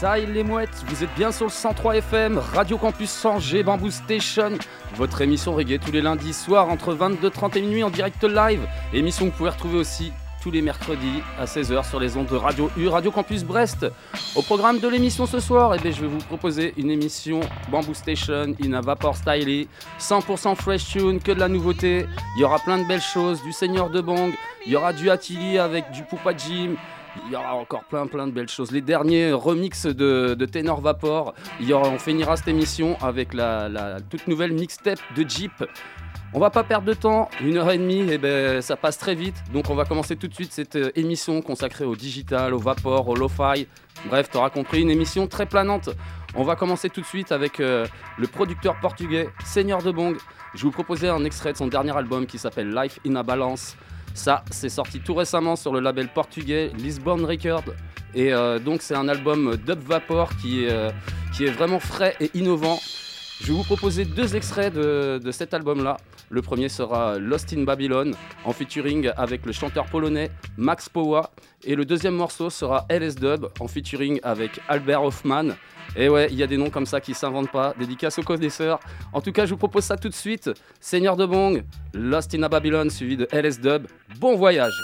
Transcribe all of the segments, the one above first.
Ça les mouettes, vous êtes bien sur le 103 FM, Radio Campus Angers, Bamboo Station, votre émission reggae tous les lundis soirs entre 22h30 et minuit en direct live. Émission que vous pouvez retrouver aussi tous les mercredis à 16h sur les ondes de Radio U, Radio Campus Brest. Au programme de l'émission ce soir, eh je vais vous proposer une émission Bamboo Station in a Vapor Style, 100% fresh tune, que de la nouveauté. Il y aura plein de belles choses, du Seigneur de Bang, il y aura du Attili avec du Poupa Jim, il y aura encore plein plein de belles choses. Les derniers remixes de, Tenor Vapor. Il y aura, on finira cette émission avec la, toute nouvelle mixtape de Jeep. On va pas perdre de temps, une heure et demie, et ben ça passe très vite. Donc on va commencer tout de suite cette euh, émission consacrée au digital, au vapor, au lo-fi. Bref, t'auras compris, une émission très planante. On va commencer tout de suite avec euh, le producteur portugais Seigneur de Bong. Je vous proposer un extrait de son dernier album qui s'appelle Life in a Balance. Ça, c'est sorti tout récemment sur le label portugais Lisbon Record. Et euh, donc, c'est un album dub vapor qui est, euh, qui est vraiment frais et innovant. Je vais vous proposer deux extraits de, de cet album-là. Le premier sera Lost in Babylon, en featuring avec le chanteur polonais Max Powa. Et le deuxième morceau sera LS Dub, en featuring avec Albert Hoffman. Et ouais, il y a des noms comme ça qui s'inventent pas. Dédicace aux connaisseurs. En tout cas, je vous propose ça tout de suite. Seigneur de Bong, Lost in a Babylon, suivi de LS Dub. Bon voyage!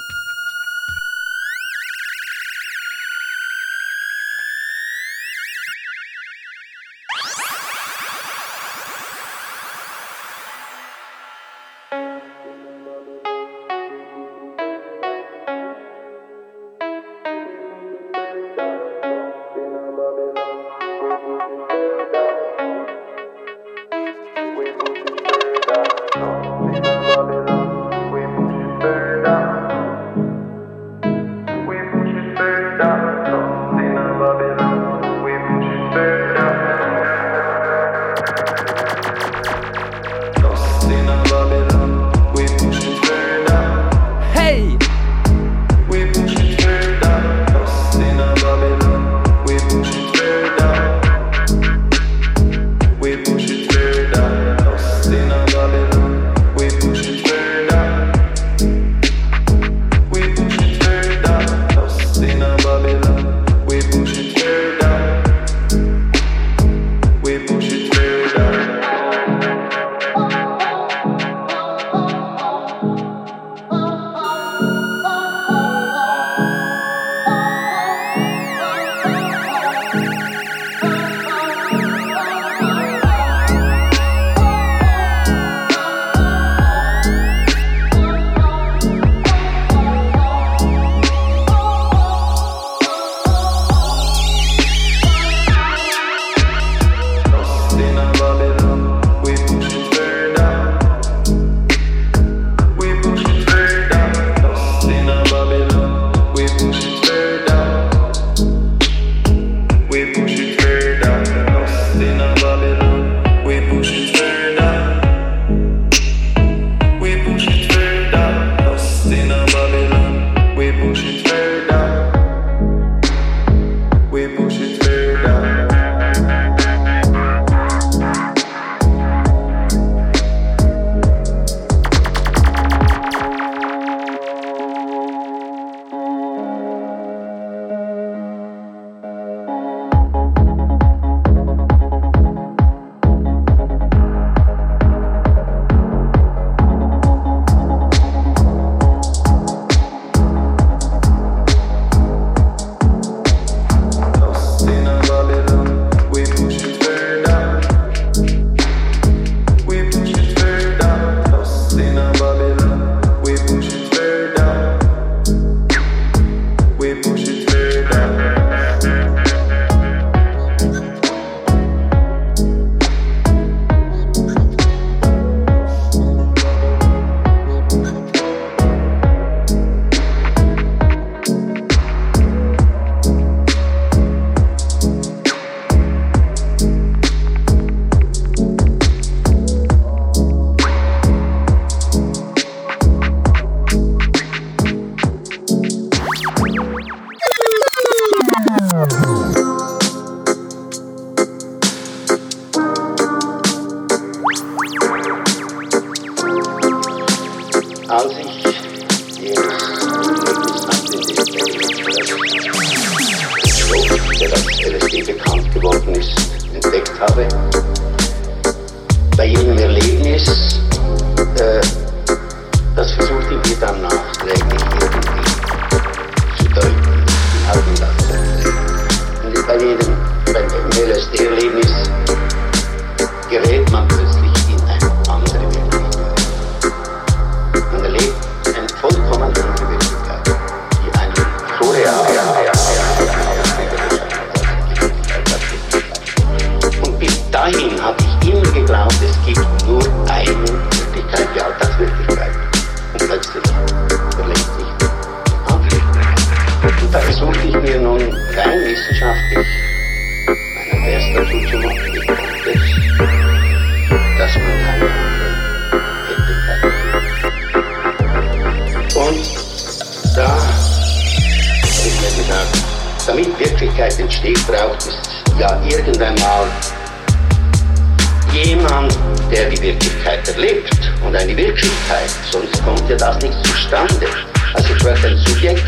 Jemand, der die Wirklichkeit erlebt und eine Wirklichkeit, sonst kommt ja das nicht zustande. Also es braucht ein Subjekt,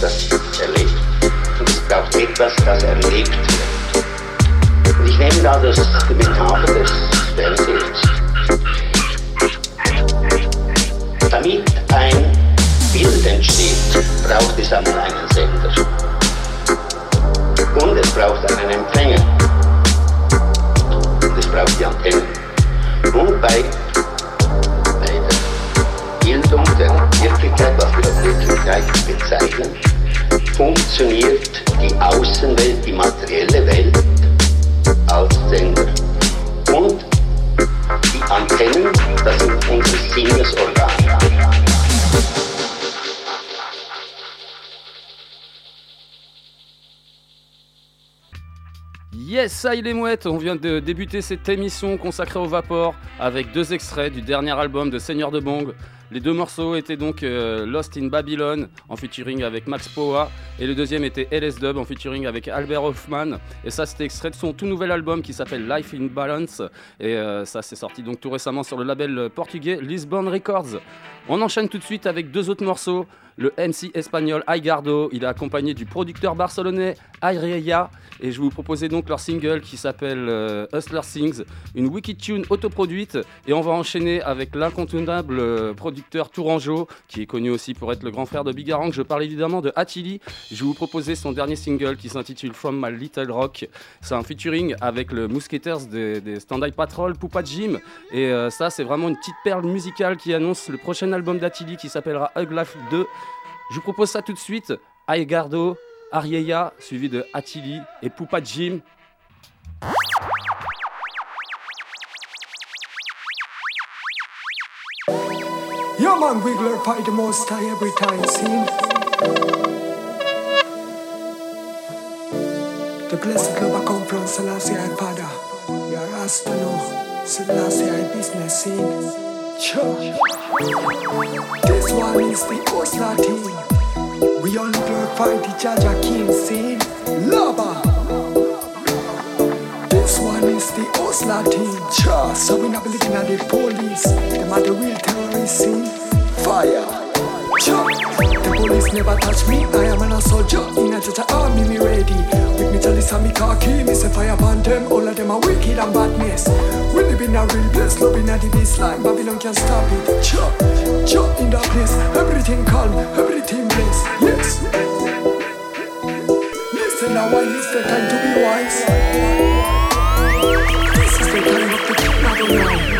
das erlebt und es braucht etwas, das erlebt wird. Und ich nehme da das, Metapher des Fernsehens. Damit ein Bild entsteht, braucht es einmal einen Sender. Und es braucht einen Empfänger. Antenne. Und bei, Bildung der Wirklichkeit, was wir als Wirklichkeit bezeichnen, funktioniert die Außenwelt, die materielle Welt als Sender. Und die Antennen, das sind unsere Sinnesorgane. Yes, ça il est mouette, on vient de débuter cette émission consacrée au vapor avec deux extraits du dernier album de Seigneur de Bong. Les deux morceaux étaient donc euh, Lost in Babylon en featuring avec Max Poa et le deuxième était LS Dub en featuring avec Albert Hoffman et ça c'était extrait de son tout nouvel album qui s'appelle Life in Balance et euh, ça c'est sorti donc tout récemment sur le label portugais Lisbon Records. On enchaîne tout de suite avec deux autres morceaux. Le MC espagnol Aigardo, il est accompagné du producteur barcelonais Aireya et je vous proposer donc leur single qui s'appelle euh, Hustler Sings, une wiki tune autoproduite et on va enchaîner avec l'incontournable euh, producteur Tourangeau qui est connu aussi pour être le grand frère de Bigarang. Je parle évidemment de Attili. Je vous proposer son dernier single qui s'intitule From My Little Rock. C'est un featuring avec le Mousquetaires des, des Stand Patrol, Poupa Jim et euh, ça c'est vraiment une petite perle musicale qui annonce le prochain album d'Attili qui s'appellera Hug Life 2. Je vous propose ça tout de suite. Aigardo, Arieya, suivi de Attili et Poupa Jim. Yeah, man, we glorify the most high every time, see? The blessed love I come from Selassie I Father. Yeah, Rasta no, Selassie I business scene. This one is the Osla team. We only glorify the Jaja King scene. Lava. This one is the Osla team. So we not believing at the police. Them are the real terrorists scene. Fire. The police never touch me. I am an soldier in a Jaja army, me ready. With me chalice and me khaki, me say fire upon them. All of them are wicked and badness. We live in a real place, love in a the baseline. Babylon can't stop it. Chop, chop in that place. Everything calm, everything blessed. Yes. Listen now, why is the time to be wise? This is the time of the Babylon. No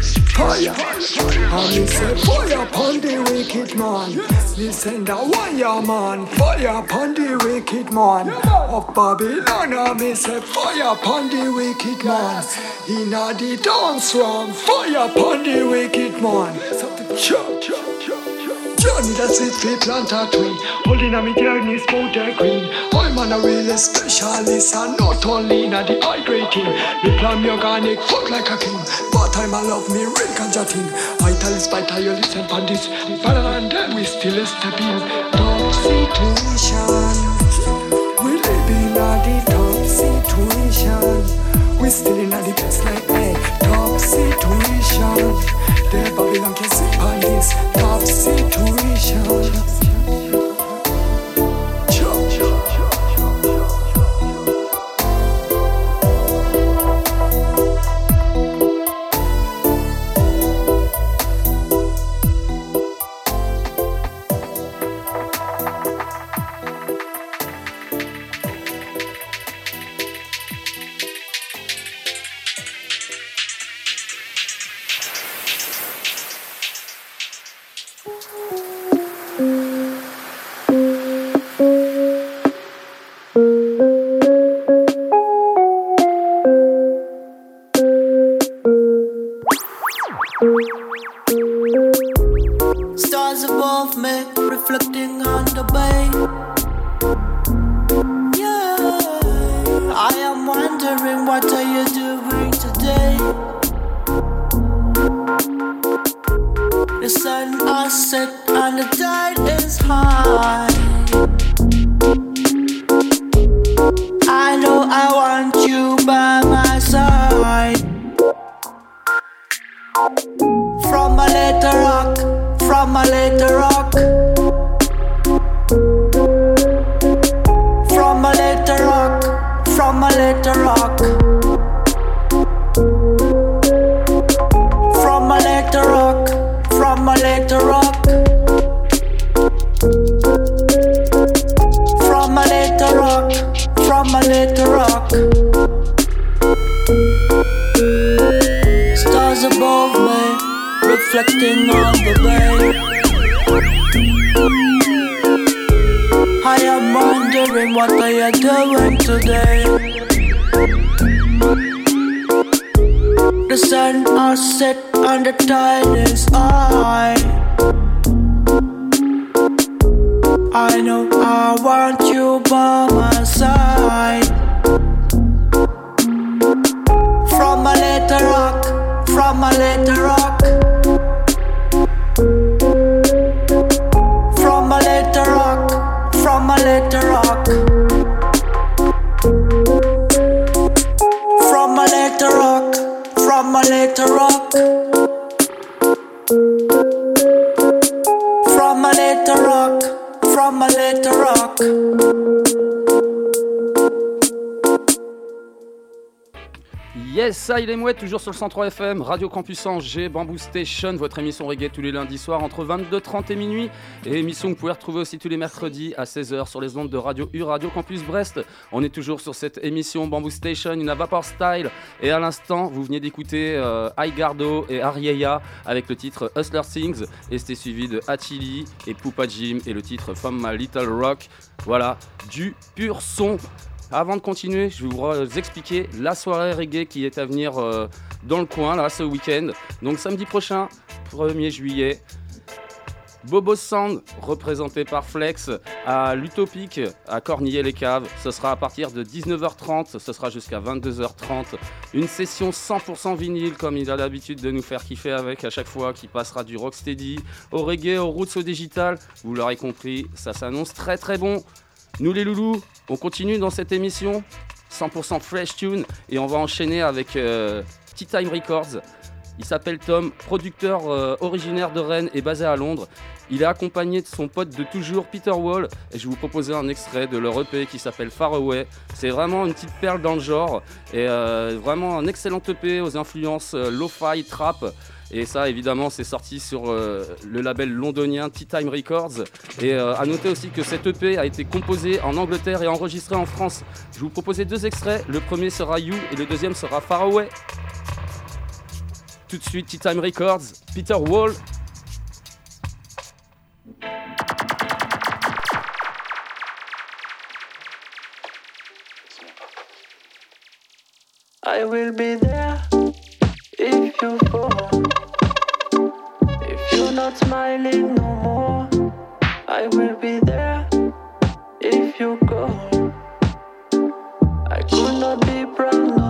Fire. And me say fire upon the wicked man. Listen the wire man. Fire upon the wicked man. Of Babylon, and me say fire upon the wicked man. He Inna the dance room. Fire upon the wicked man. Chop, need a seed for plant a tree. Holding a me journey powder green. I'm a real specialist and not only in the high grade team. Me plan me organic, fuck like a king. But I'm a love me real ganja. I tell it's by you listen pan this. Better than them we still a step in. Top situation. We live in a the top situation. We still in a the best like hey, top situation. The Babylon can sit on this top situation. From a little rock, from a little rock. Ça, il est toujours sur le 103 FM, Radio Campus Angers, Bamboo Station, votre émission reggae tous les lundis soirs entre 22h30 et minuit. Et émission que vous pouvez retrouver aussi tous les mercredis à 16h sur les ondes de Radio U, Radio Campus Brest. On est toujours sur cette émission Bamboo Station, une Vapor Style. Et à l'instant, vous venez d'écouter euh, Gardo et Arieya avec le titre Hustler Things. Et c'était suivi de Achili et Poupa Jim et le titre From My Little Rock. Voilà, du pur son. Avant de continuer, je vais vous expliquer la soirée reggae qui est à venir euh, dans le coin, là, ce week-end. Donc samedi prochain, 1er juillet, Bobo Sound, représenté par Flex, à l'Utopique, à Cornillé-les-Caves. Ce sera à partir de 19h30, ce sera jusqu'à 22h30. Une session 100% vinyle, comme il a l'habitude de nous faire kiffer avec à chaque fois, qui passera du rocksteady au reggae, au roots, au digital. Vous l'aurez compris, ça s'annonce très très bon. Nous les loulous, on continue dans cette émission 100% fresh tune et on va enchaîner avec euh, Tea Time Records. Il s'appelle Tom, producteur euh, originaire de Rennes et basé à Londres. Il est accompagné de son pote de toujours, Peter Wall, et je vais vous proposer un extrait de leur EP qui s'appelle Far Away. C'est vraiment une petite perle dans le genre, et euh, vraiment un excellent EP aux influences lo-fi, trap. Et ça, évidemment, c'est sorti sur euh, le label londonien Tea Time Records. Et euh, à noter aussi que cette EP a été composée en Angleterre et enregistrée en France. Je vous proposer deux extraits. Le premier sera You et le deuxième sera Far Away. Tout de suite, Tea Time Records, Peter Wall. I will be there if you fall. If you're not smiling no more, I will be there if you go. I could not be proud.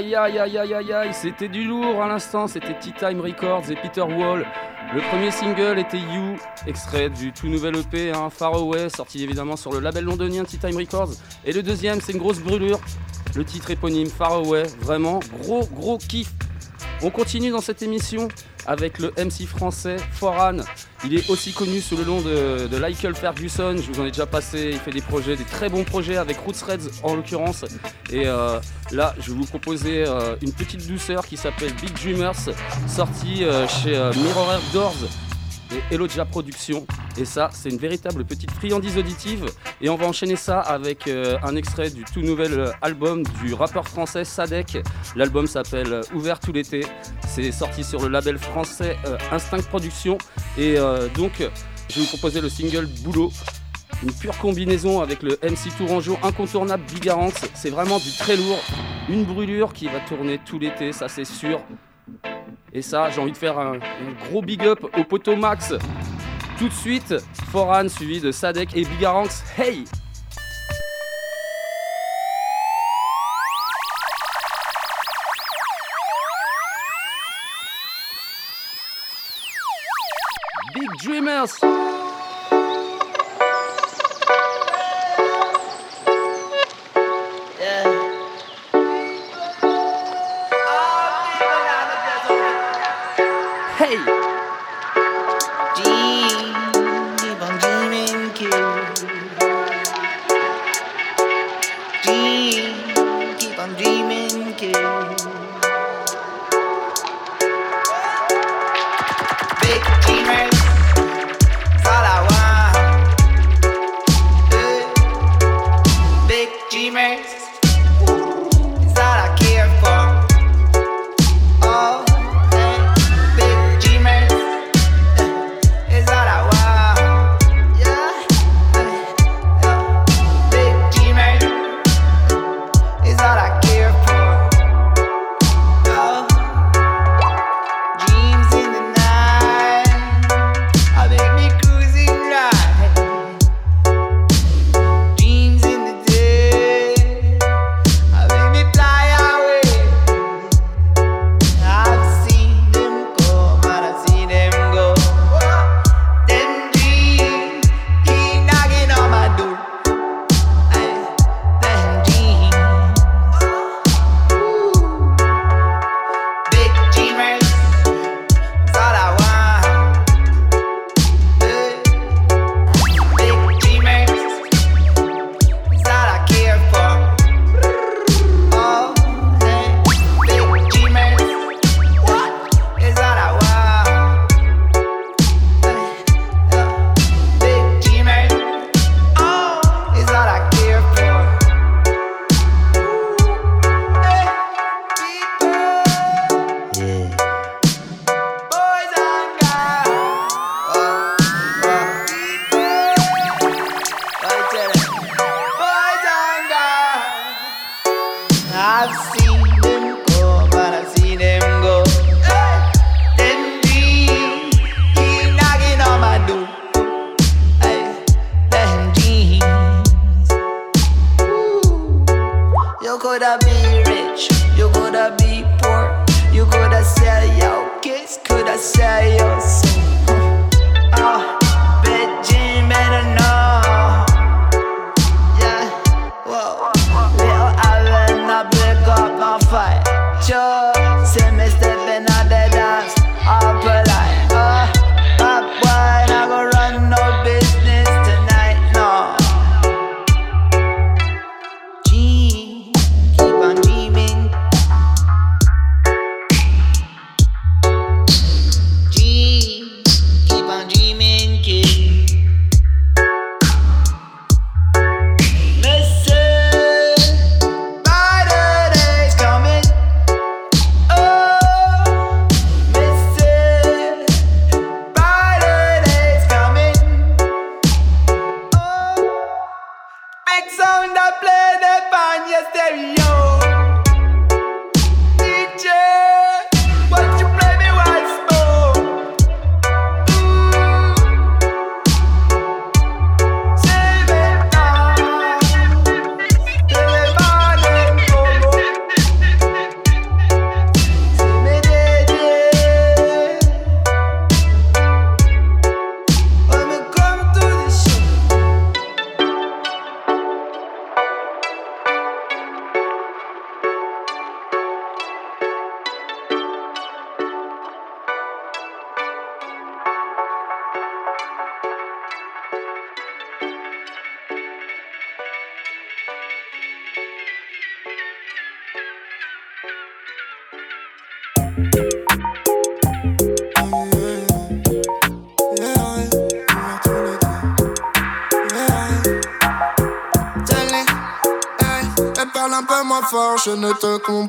Aïe aïe aïe aïe aïe aïe, c'était du lourd à l'instant, c'était Tea Time Records et Peter Wall. Le premier single était You, extrait du tout nouvel EP hein, Far Away, sorti évidemment sur le label londonien Tea Time Records. Et le deuxième, c'est une grosse brûlure, le titre éponyme Far Away, vraiment gros gros kiff. On continue dans cette émission avec le MC français Foran. Il est aussi connu sous le nom de, de Ferguson. Je vous en ai déjà passé. Il fait des projets, des très bons projets avec Roots Reds en l'occurrence. Et euh, là, je vais vous proposer euh, une petite douceur qui s'appelle Big Dreamers, sortie euh, chez Mirror Doors et Elogia Productions. Et ça, c'est une véritable petite friandise auditive. Et on va enchaîner ça avec euh, un extrait du tout nouvel euh, album du rappeur français Sadek. L'album s'appelle euh, Ouvert tout l'été. C'est sorti sur le label français Instinct Productions. Et donc, je vais vous proposer le single Boulot. Une pure combinaison avec le MC Tourangeau incontournable Bigarance. C'est vraiment du très lourd. Une brûlure qui va tourner tout l'été, ça c'est sûr. Et ça, j'ai envie de faire un, gros big up au poteau Max. Tout de suite, Foran suivi de Sadek et Bigaranx. Hey! Big Dreamers!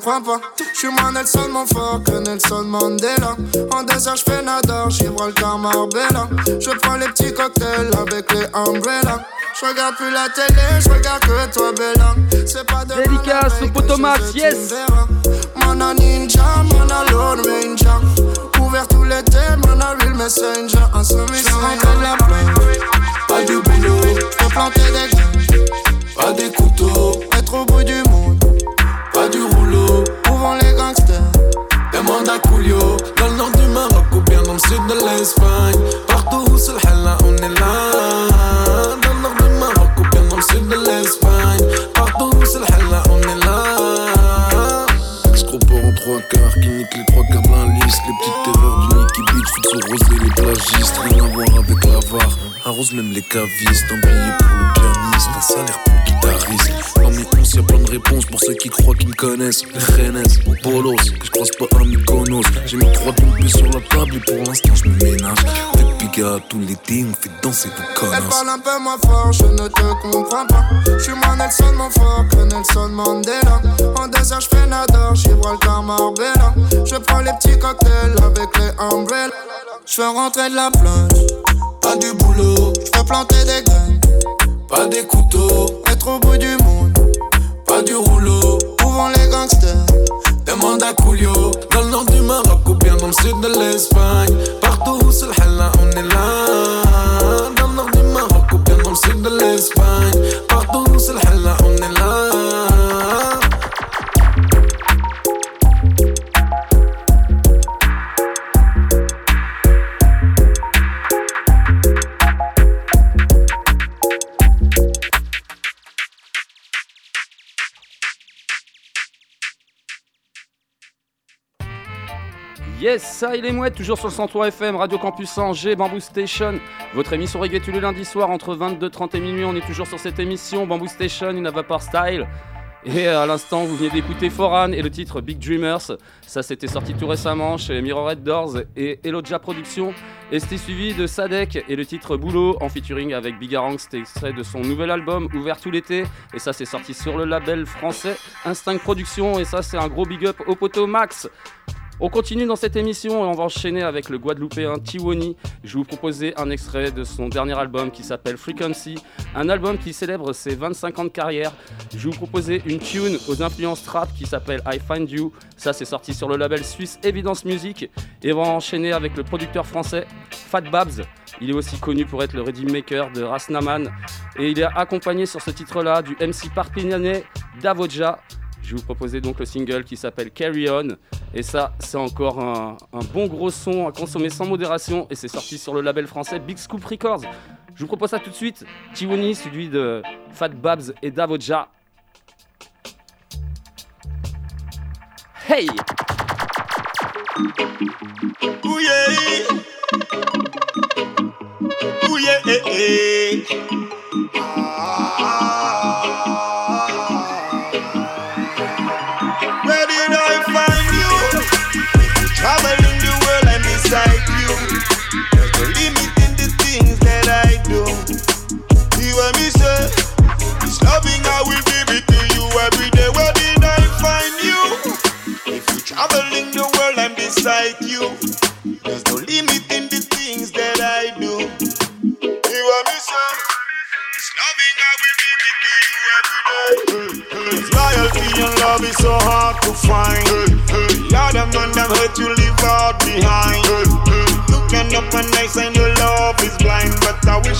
Comprends pas. Je suis moins Nelson mon fort que Nelson Mandela. En désert, je fais nada, Gibraltar, Marbella. Je prends les petits cocktails avec les umbrellas. Je regarde plus la télé, je regarde que toi, Bella. C'est pas de Dédicace au Potomac, yes! Mana ninja, mana Lord Ranger. Ouvert tout l'été, mana real messenger. Un semi de la plaine. Pas du boulot, faut planter des graines. Pas des couteaux, plagistes. Rien à voir avec l'avare. Arrose même les cavistes, un billet pour le pianiste, un salaire pour le guitariste. Mes onces, y'a plein de réponses pour ceux qui croient qu'ils me connaissent. Les Rennes, Bolos, que je croise pas à Mykonos. J'ai mis trois tombées sur la table et pour l'instant je me ménage. Des pigas tout l'été, on fait danser tout connasse. Elle parle un peu moins fort, je ne te comprends pas. Je suis moins Nelson mon fort que Nelson Mandela. En désert, je fais nada, Gibraltar, Marbella. Je prends les petits cocktails avec les umbrellas. Je fais rentrer de la plage pas du boulot, je planter des graines, pas des couteaux, être au bout du monde, pas du rouleau, où vont les gangsters. Demande à Coolio, dans le nord du Maroc ou bien dans le sud de l'Espagne, partout où c'est le on est là. Dans le nord du Maroc ou bien dans le sud de l'Espagne, Yes, ça il est mouette, toujours sur le 103 FM, Radio Campus Angers, Bamboo Station, votre émission reggae tous les lundis soirs entre 22h30 et minuit, on est toujours sur cette émission, Bamboo Station, une Vapor Style. Et à l'instant, vous venez d'écouter Foran et le titre Big Dreamers. Ça, c'était sorti tout récemment chez Mirror Doors et Eloja Productions. Et c'était suivi de Sadek et le titre Boulot en featuring avec Bigarang. C'était extrait de son nouvel album Ouvert tout l'été. Et ça, c'est sorti sur le label français Instinct Productions. Et ça, c'est un gros big up au poteau Max. On continue dans cette émission et on va enchaîner avec le Guadeloupéen Tiwoni. Je vais vous proposer un extrait de son dernier album qui s'appelle Frequency, un album qui célèbre ses 25 ans de carrière. Je vais vous proposer une tune aux influences trap qui s'appelle I Find You. Ça, c'est sorti sur le label suisse Evidence Music. Et on va enchaîner avec le producteur français Fat Babs. Il est aussi connu pour être le redeem maker de Rasnaman. Et il est accompagné sur ce titre-là du MC Parpignanais Davodja. Je vais vous proposer donc le single qui s'appelle Carry On. Et ça, c'est encore un, bon gros son à consommer sans modération. Et c'est sorti sur le label français Big Scoop Records. Je vous propose ça tout de suite. Tiwoni, celui de Fat Babs et Davodja. Hey! beside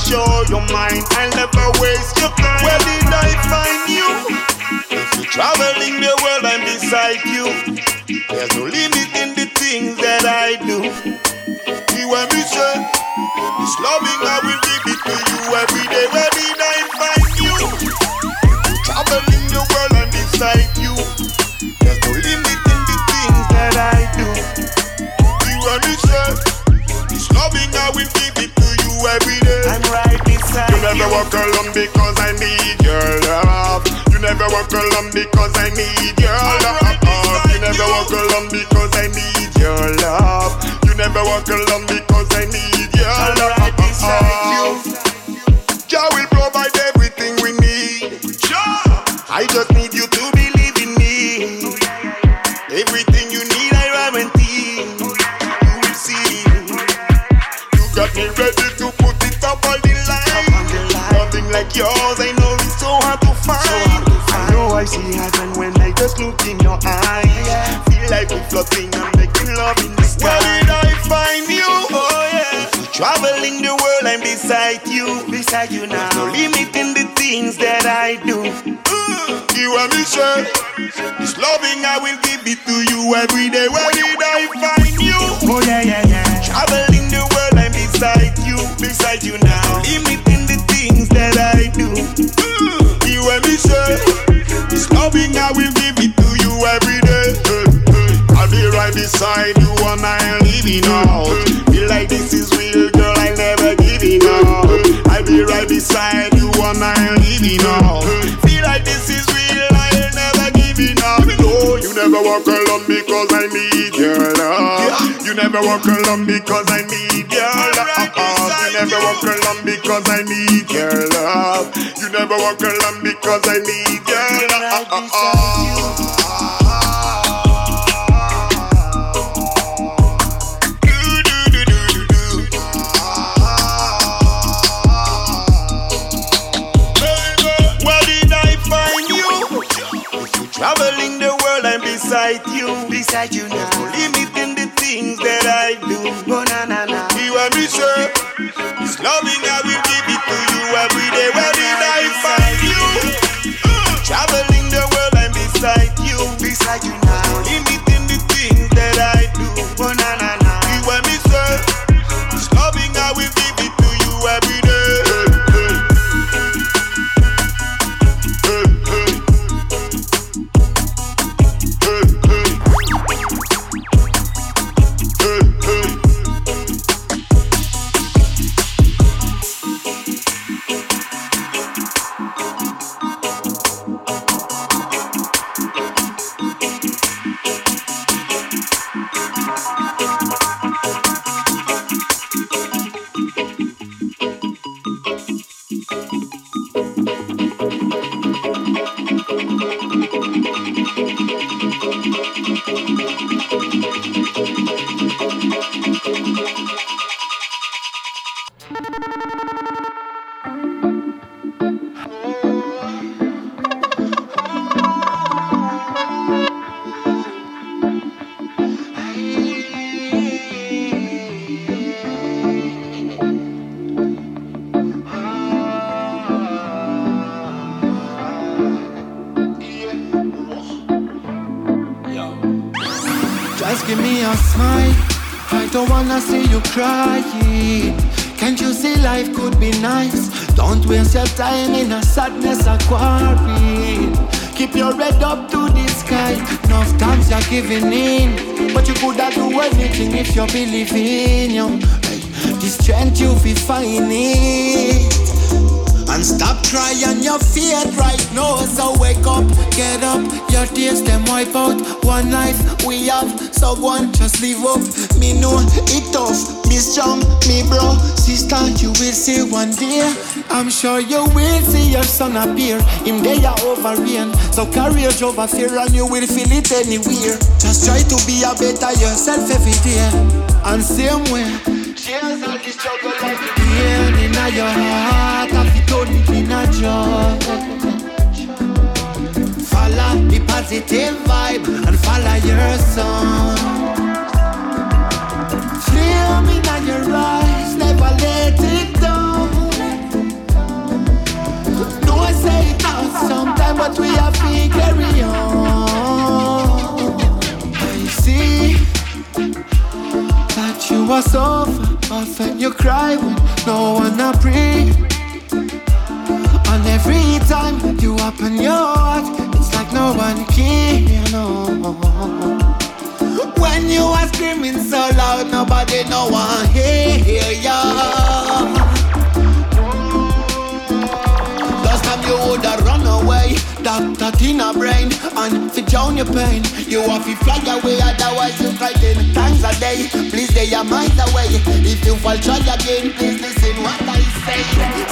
show your mind. I'll never waste your time. Where did I find you? If you're traveling the world, I'm beside you. There's no limit in the things that I do. You want me say, this loving walk alone because I need your love. You never walk alone uh-uh. because I need your love. you never walk alone because I need your love. You never walk alone because I need like yours. I know it's so hard to find. So hard to find. I know I see heaven when I just look in your eyes. Yeah. Feel like we're floating and making love in the sky. Where did I find you? Oh yeah. Traveling the world, I'm beside you. Beside you now. no limit in the things that I do. Mm, you and me, sir. This loving I will give it to you every day. Where did I find you? Oh yeah, yeah, yeah. Traveling the world, I'm beside you. Beside you now. No Sir. This loving I will give it to you every day. I'll be right beside you and I'm living out. Feel like this is real, girl. I'll never give it up. I'll be right beside you and I'm living out. Walk alone because I need your uh-uh. love. You never walk alone because I need your love. You never walk alone because I need your love. You never walk alone because I need your love. Beside you now. Crying. Can't you see life could be nice? Don't waste your time in a sadness aquarium. Keep your head up to the sky. Enough times you're giving in, but you coulda do anything if you believe in you. Hey, the strength you fi find it. And stop crying your fear right now. So wake up, get up, your tears them wipe out. One life we have, so one on, just live up. Me know it tough, be strong, me bro, sister. You will see one day. I'm sure you will see your son appear. Him they are over rain, so courage over fear, and you will feel it anywhere. Just try to be a better yourself every day, and same way. Cheers all the struggle like pain in your heart, have it turn in a joy. Follow the positive vibe and follow your song. Are so often you cry when no one. And every time you open your heart, it's like no one care. No. When you are screaming so loud, nobody no one hear ya. Last time you woulda run away, doctor Tina brain, and fi drown your pain. You have to fly away, otherwise you frighten. Times a day, please they your mind away. If you fall, try again, please listen what I say.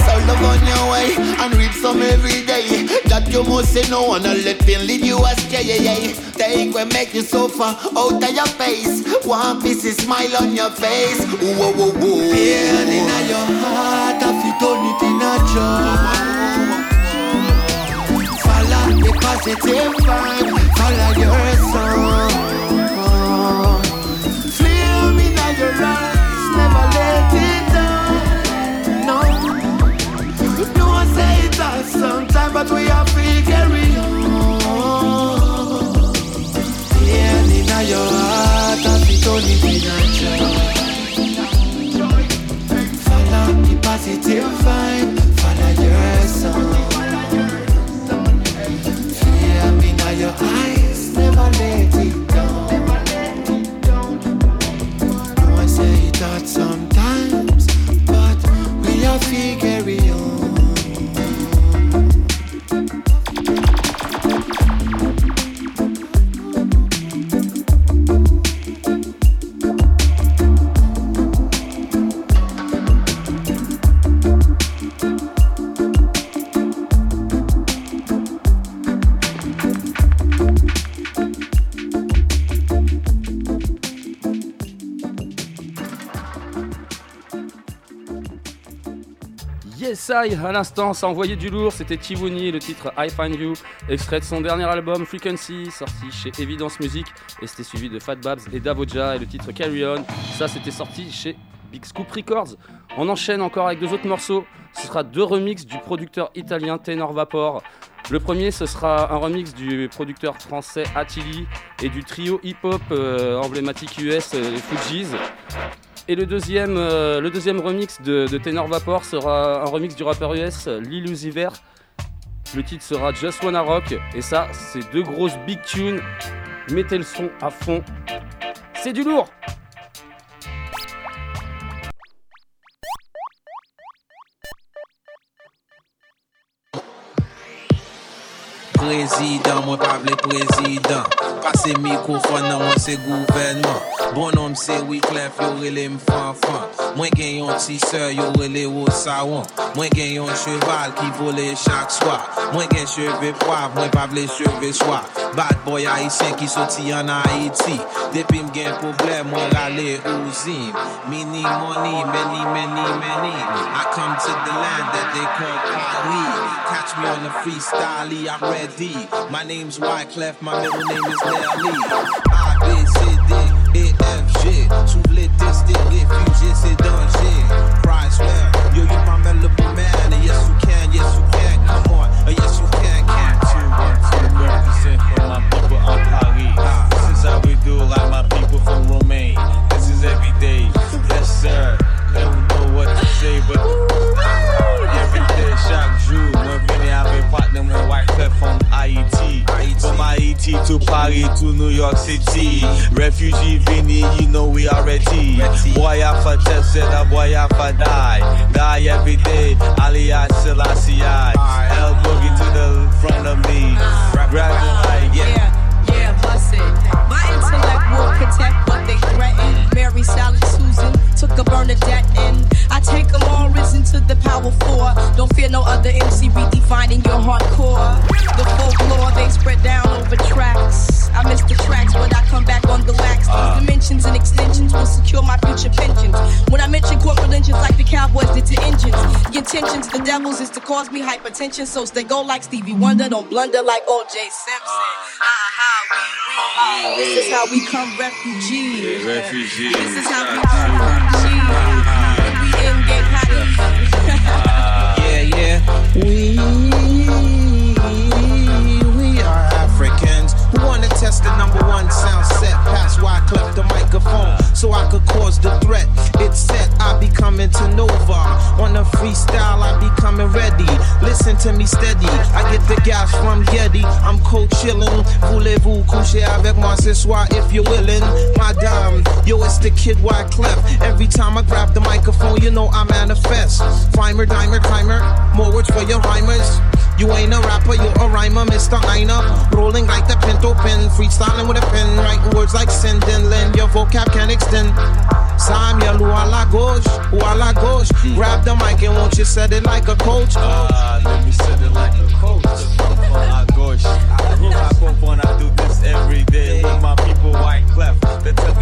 So love on your way and read some every day. That you must say no and let pain lead you astray. Yeah, yeah. Take what make you suffer out of your face. One piece smile on your face. Whoa, whoa, whoa. Pain in your heart, I feel turn it in a joy. Follow the positive vibe, follow your song. Flame in your eyes, never let it down. No, no one say it has sometime, but we have to your heart, have to turn it I, à l'instant, ça envoyait du lourd, c'était Tivoni, le titre I Find You, extrait de son dernier album Frequency, sorti chez Evidence Music, et c'était suivi de Fat Babs et Davoja, et le titre Carry On, ça c'était sorti chez Big Scoop Records. On enchaîne encore avec deux autres morceaux, ce sera deux remixes du producteur italien Tenor Vapor. Le premier, ce sera un remix du producteur français Attili et du trio hip-hop euh, emblématique US, euh, Fujis. Et le deuxième, euh, remix de, Tenor Vapor sera un remix du rappeur US Lil Uzi Vert. Le titre sera Just Wanna Rock. Et ça, c'est deux grosses big tunes. Mettez le son à fond. C'est du lourd prezident, mwen pa vle prezident. Pase mikrofon nan mwen se gouvenman Bonom se wiklef yo rele m fanfan Mwen gen yon tiseur yo rele yo sawan Mwen gen yon cheval ki vole chak swa. Mwen gen cheve poav, mwen pa vle cheve swa. Bad boy haisyen ki soti an Haiti Depi m gen problem mwen rale ouzim. Mini money, many, many, many. I come to the land that they call Paris. Catch me on the freestyle, I'm ready. My name's Wyclef, my middle name is Nelly. A, B, C, D, E, F, G. Sous les tests des réfugiés, c'est danger. Chrysler, yo, you my Malibu man. And yes, you can, yes, you can. Come on, and yes, you can, can. Two, one, two, represent for my people on Paris. This is how we do, like my people from Romaine. This is every day. Yes, sir. Don't know what to say, but partner, Wyclef from Haiti. From Haiti to Paris to New York City. Refugee Vinny, you know we are ready. Boy, I for tested, a boy, I for die. Die every day, alias Selassie. El Boogie to the front of me. Grab the yeah. Yeah, yeah, bust it. My intellect will protect what they threaten. Mary, Sally, Susan took a Bernadette in. I take them all risen to the power four. Don't fear no other MC redefining your hardcore. The folklore they spread down over tracks. I miss the tracks, but I come back on the wax. These dimensions and extensions will secure my future pensions. When I mention corporate engines like the Cowboys did to engines, the intentions the devils is to cause me hypertension. So stay go like Stevie Wonder, don't blunder like O.J. Simpson. Ah, ah, ah This is how we come refugees. Refugees. This is how we come test the number one sound set. Past why I cleft the microphone so I could cause the threat. It's set, I be coming to Nova. On a freestyle, I be coming ready. Listen to me steady. I get the gas from Yeti. I'm cold chillin'. Voulez-vous coucher avec moi ce soir if you're willing? Madame, yo, it's the kid Wyclef. Every time I grab the microphone, you know I manifest. Climber, dimer, climber. More words for your rhymers. You ain't a rapper, you're a rhymer, Mr. Einer. Rolling like the Pinto pen, freestyling with a pen, writing words like send and lend. Your vocab can extend. Samuel, ou à la gauche, ou la gauche. Grab the mic and won't you set it like a coach? Ah, let me set it like a coach. Ah, gosh. I come on, I do this every day with my people white clef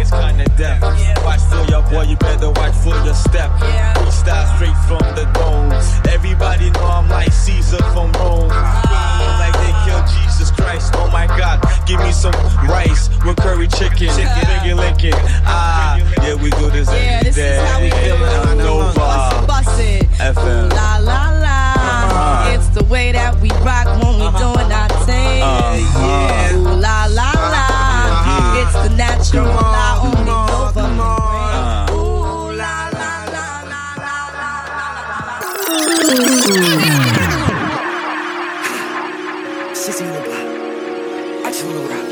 it's kinda death. Watch for your boy, you better watch for your step. We start straight from the dome. Everybody know I'm like Caesar from Rome. Like they killed Jesus Christ, oh my god. Give me some rice with curry chicken. Chicken, finger licking. Ah, yeah, we do this every yeah, this day. Is how we feeling. Nova. Bust it. FM. La la la. Uh-huh. It's the way that we rock when we uh-huh. doing our thing. Uh-huh. Yeah. Ooh la la la. It's the natural la only Nova. Ooh, la la la la Sissy in the block. I just wanna rock.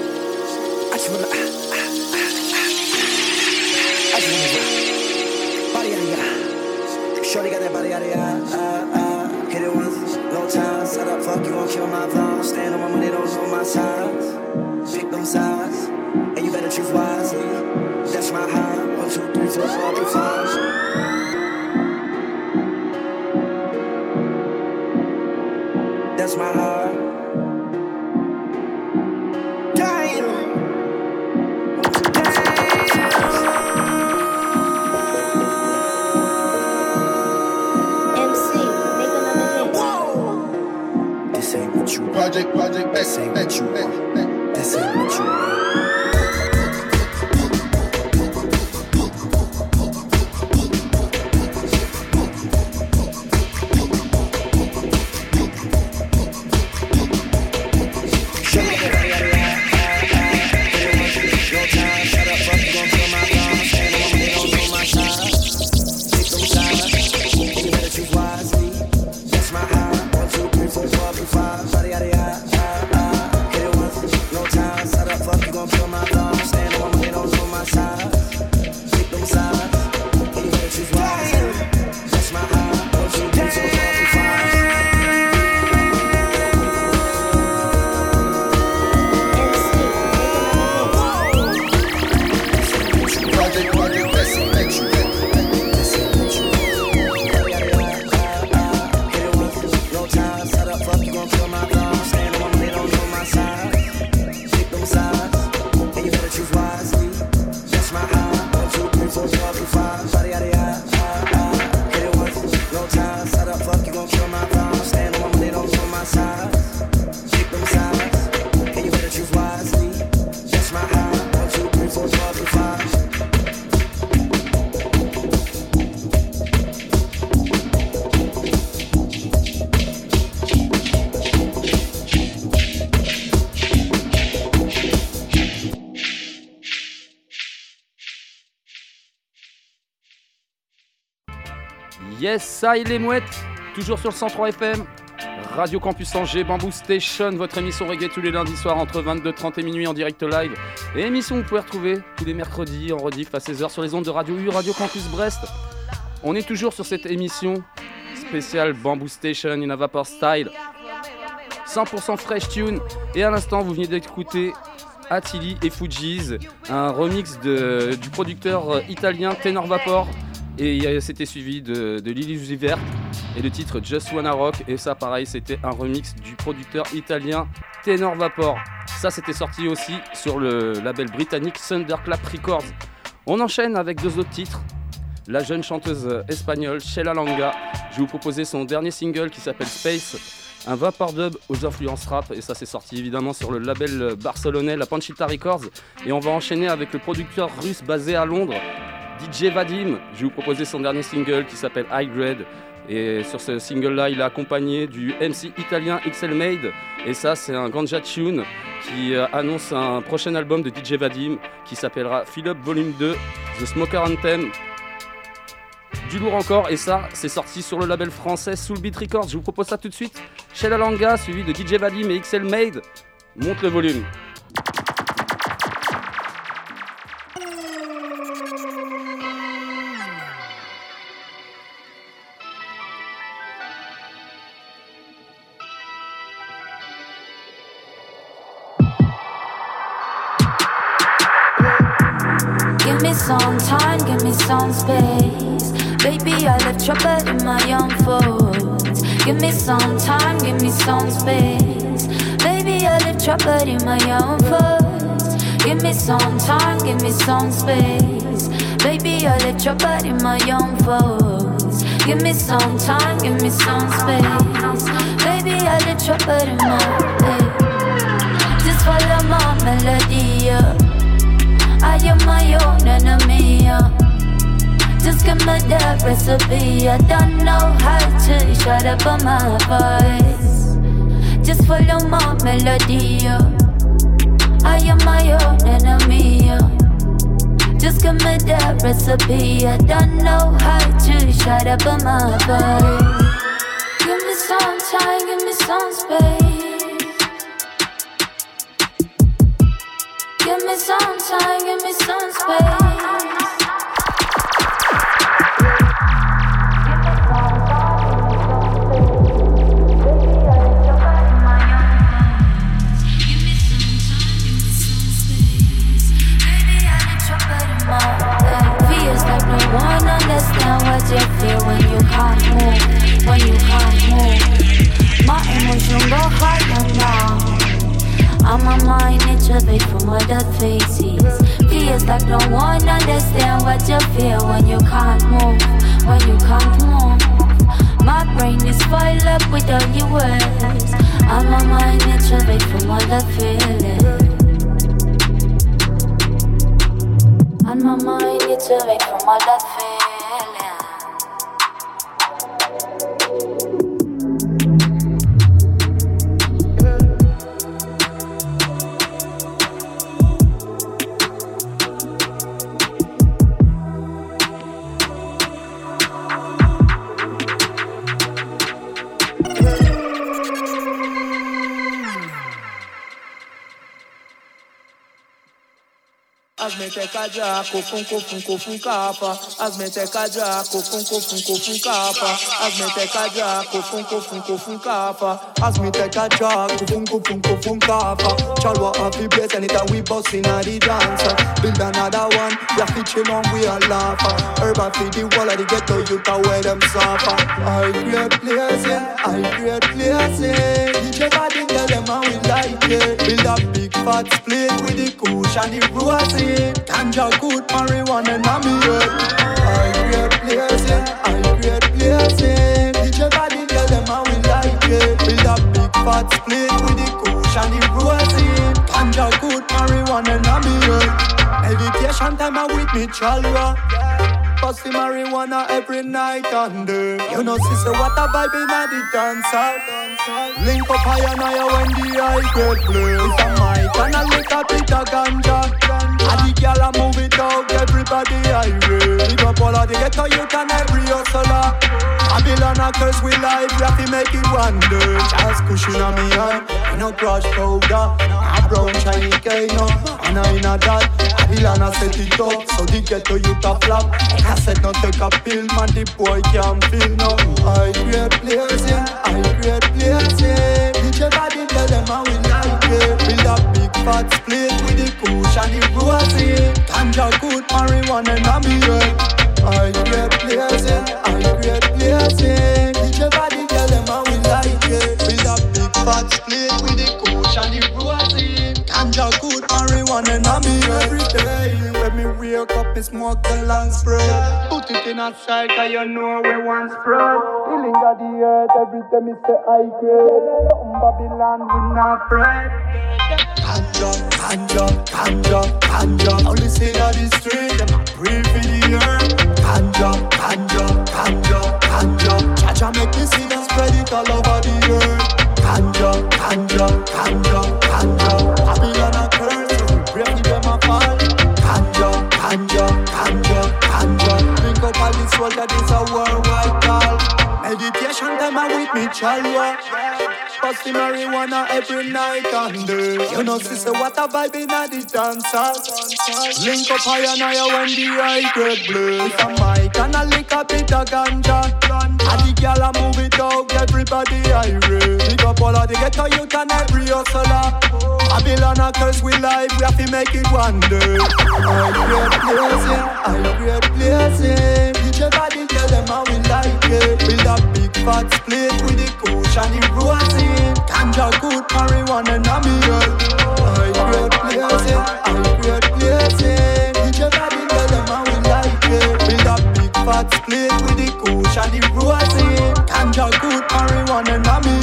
I just wanna. Ah, ah, ah, ah. I just wanna rock. Body yada yada. Shorty got that body yada yada. Ah, ah. Hit it once, no time. Set up, fuck you gon' kill my vibe. Stand on my money, don't know my size. Pick them sides, two, three, four, five, five. That's my heart. Damn. This ain't what you want. Project, project, this ain't what you want. This ain't ça il les mouettes, toujours sur le 103 FM. Radio Campus Angers, Bamboo Station, votre émission reggae tous les lundis soirs entre 22h30 et minuit en direct live. Et émission que vous pouvez retrouver tous les mercredis en rediff à 16h sur les ondes de Radio U, Radio Campus Brest. On est toujours sur cette émission spéciale Bamboo Station in a Vapor Style. 100% fresh tune. Et à l'instant, vous venez d'écouter Attili et Fujis, un remix de- du producteur italien Tenor Vapor. Et c'était suivi de, de Lily et le titre Just Wanna Rock. Et ça, pareil, c'était un remix du producteur italien Tenor Vapor. Ça, c'était sorti aussi sur le label britannique Thunderclap Records. On enchaîne avec deux autres titres. La jeune chanteuse espagnole Sheila Langa. Je vais vous proposer son dernier single qui s'appelle Space. Un vapor dub aux influences rap. Et ça, c'est sorti évidemment sur le label barcelonais, la Panchita Records. Et on va enchaîner avec le producteur russe basé à Londres, DJ Vadim. Je vais vous proposer son dernier single qui s'appelle High Grade. Et sur ce single-là, il est accompagné du MC italien XL Made. Et ça, c'est un ganja tune qui euh, annonce un prochain album de DJ Vadim qui s'appellera Fill Up Volume 2, The Smoker Anthem. Du lourd encore, et ça, c'est sorti sur le label français Soul Beat Records. Je vous propose ça tout de suite. Sheila Langa, suivi de DJ Vadim et XL Made. Monte le volume. Me some space. Baby, I left bed in my own thoughts. Give me some time, give me some space. Baby, I left bed in my own thoughts. Give me some time, give me some space. Baby, I left bed in my own thoughts. Give me some time, give me some space. Baby, I left bed in my Just follow my melody. yeah. I am my own enemy. yeah. Just give me that recipe. I don't know how to shut up on my voice. Just follow my melody. I am my own enemy. Just give me that recipe. I don't know how to shut up on my voice. Give me some time, give me some space. Give me some time, give me some space. A jack, kofun kofun kofun kapa. As me take a jack, kofun kofun kofun kapa. As me take a jack, kofun kofun kofun kapa. As me take a jack, kofun kofun kofun kapa. Uh. Chalwa happy place anytime we bust inna the dance. Uh. Build another one, have to chill on we uh. a laugh. Herba feed the wall of the ghetto, you can wear them suffer. I create places, I create places. DJ body tell them how we like it. Build a big fat split with the kush and the rosy. Ganja good marijuana na me head. I create places, I create places. DJ body fat split with the kush and the rosy. Ganja good marijuana na me head. Meditation time I with me chalwa. Bust the marijuana every night and day. You know, sister, what a vibe in the dance hall. Link up high and higher when the high grade play. It's a mic and a little bit of ganja. And the girl a move it out, everybody irate. Big up all of the ghetto youth and every hustler. Babylon a curse we life, we have to make it day. Just cushion on me hand, you know crush powder. A brown shiny cake, no, and I in a that. Babylon a set it up, so the ghetto youth a flop. I said no take a pill, man, the boy can't feel no. I create places, I create places. DJ body tell them how we fat split with the kush and the rosy. Ganja good marijuana na me head. I create places, I create places. DJ body tell them how we like it. Build a big fat split with the kush and the rosy. Ganja good marijuana na me head. Every day when me wake up, me smoke the long spread. Put it in a side, cause you know we want spread. Healing of the earth, every time me say I grade. Babylon, we not afraid. Ganja, ganja, ganja, ganja. Only say that the street, them pray for the earth. Ganja, ganja, ganja, ganja. Jaja make me see them spread it all over the earth. Ganja, ganja, ganja, ganja. Babylon Up all this a worldwide call. Meditation time I with me chalwa. Bust the marijuana every night and day. You know, sister, what a vibe in the dance hall. Link up high and higher when the high grade blaze. It's a mic and a lick a bit of ganja. And the girl a move it out, everybody irate. Big up all of the ghetto youth and every hustler. Babylon a curse we life, we have to make it one day. I create places, I create places. DJ body tell them how we like it. Build a big fat split with the kush and the rosy. Ganja good marijuana na me head. I create places, I create places. DJ body tell them how we like it. Build a big fat split with the kush and the rosy. Ganja good marijuana na me head.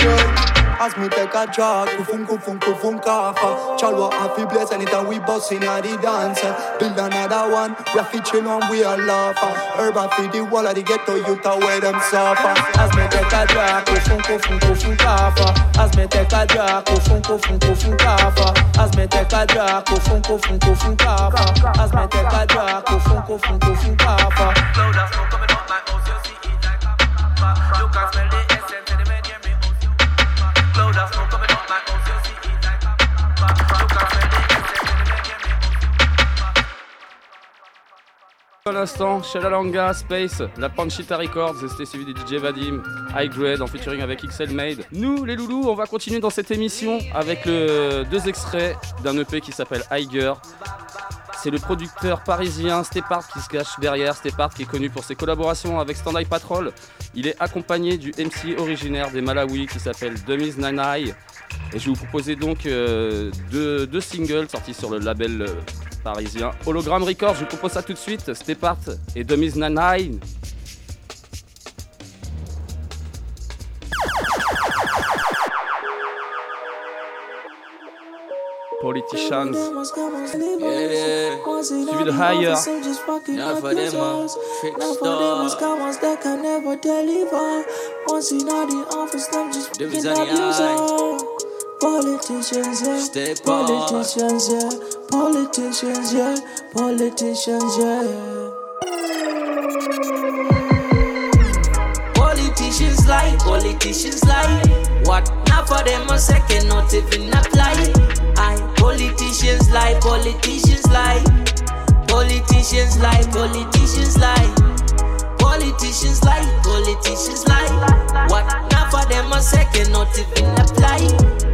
As me take a jog, kufum kufum kufum kafa. Chalwa happy blaze anytime we bust in the dance. Build another one, we are featuring on we are laughing. Urban feed the wall of the ghetto youth where them suffer. As me take a jog, kufum kufum kufum kafa. As me take a jog, kufum kufum kufum kafa. As me take a jog, kufum kufum kufum kafa. As me take a jog, kufum kufum kufum kafa. Cloud of smoke coming out like OCC. You can smell the essence in the men, hear me. À l'instant, Shalalanga, Space, la Panchita Records, et c'était DJ Vadim, High Grade en featuring avec XL Made. Nous, les loulous, on va continuer dans cette émission avec deux extraits d'un EP qui s'appelle Higer. C'est le producteur parisien Stepart qui se cache derrière. Stepart qui est connu pour ses collaborations avec Stand Patrol. Il est accompagné du MC originaire des Malawi qui s'appelle Demise Nanai. Et je vais vous proposer donc euh, deux, deux singles sortis sur le label euh, parisien Hologram Records. Je vous propose ça tout de suite. Stepart et Demise Nanai. Politicians. Yeah. Suivi de Higher. Now for them, uh, trick in office, them just fucking. Politicians, yeah. Stay. Politicians, yeah. Politicians, yeah. Politicians, yeah. Politicians lie, politicians lie. What now for them a second, not even apply. I politicians lie, politicians lie. Politicians lie, politicians lie. Politicians lie, politicians lie. What now for them a second, not even apply.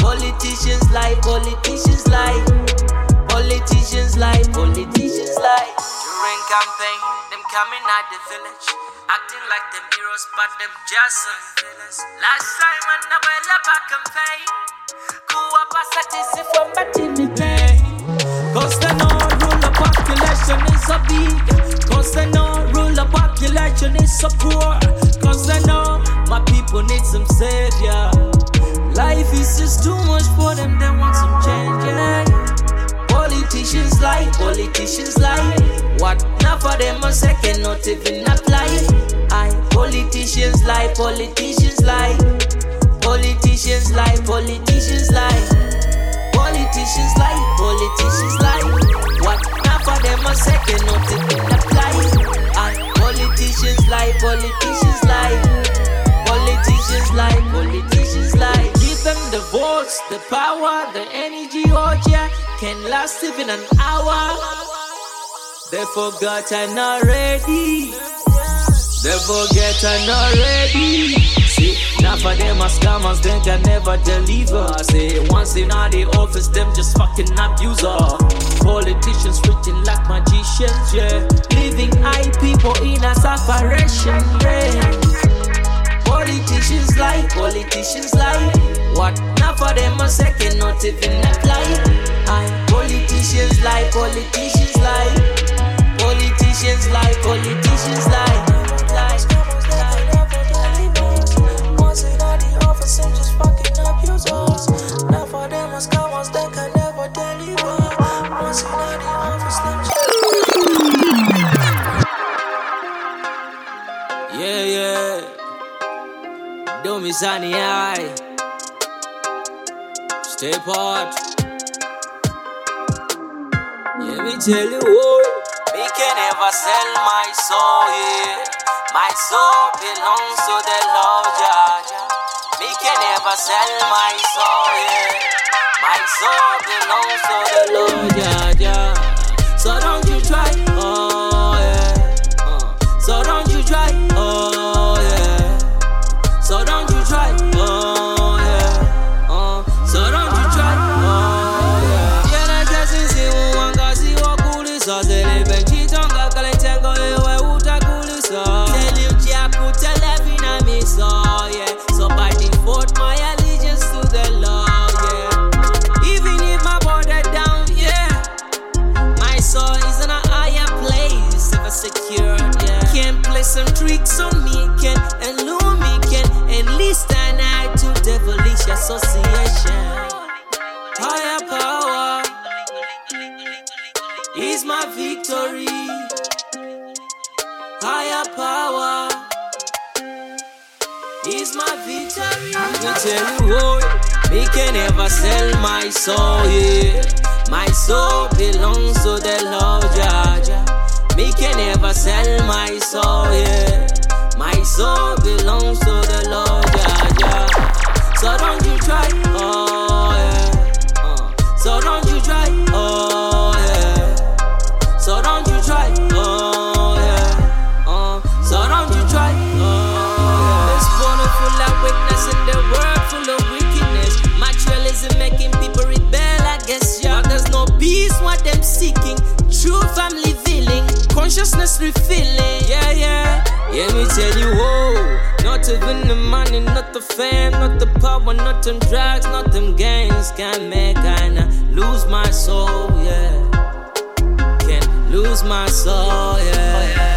Politicians lie, politicians lie. Politicians lie, politicians lie. During campaign, them coming at the village. Acting like them heroes, but them just some villains. Last time I never let back campaign. Kuwa pasatisi from batini pain. Cause they know rule the population is so big. Cause they know rule the population is so poor. Cause they know my people need some savior. Life is just too much for them, they want some change, yeah. Politicians lie, politicians lie. What now for them a second, not even apply. I politicians lie, politicians lie. Politicians lie, politicians lie. Politicians lie, politicians lie. What now for them a second, not even apply. I politicians lie, politicians lie. Politicians lie, politicians lie. Them the votes, the power, the energy, oh yeah, can last even an hour. They forgot and already. They forget and already. See, now for them as scammers, they can never deliver. I Say, once in all the office, them just fucking abuse abuser. Politicians treating like magicians, yeah. Leaving high people in a separation, yeah. Politicians lie, politicians lie. What now for them a second, not even apply. I politicians lie, politicians lie. Politicians lie, politicians lie. Sunny eye. Stay part. Let me tell you what. Me can never sell my soul, yeah. My soul belongs to the Lord, Jah. Me can never sell my soul, yeah. My soul belongs to the Lord, Jah. So don't you try, victory. Higher power is my victory. Me tell you what, me can never sell my soul. Yeah, my soul belongs to the Lord. Jah, Jah. Me can never sell my soul. Yeah, my soul belongs to the Lord. Jah, Jah. So don't you try. Oh yeah. Uh, so don't you try. Consciousness refilling. Yeah, yeah. Yeah, me tell you, whoa. Not even the money, not the fame, not the power, not them drugs, not them gangs can make I lose my soul. Yeah, can't lose my soul. Yeah.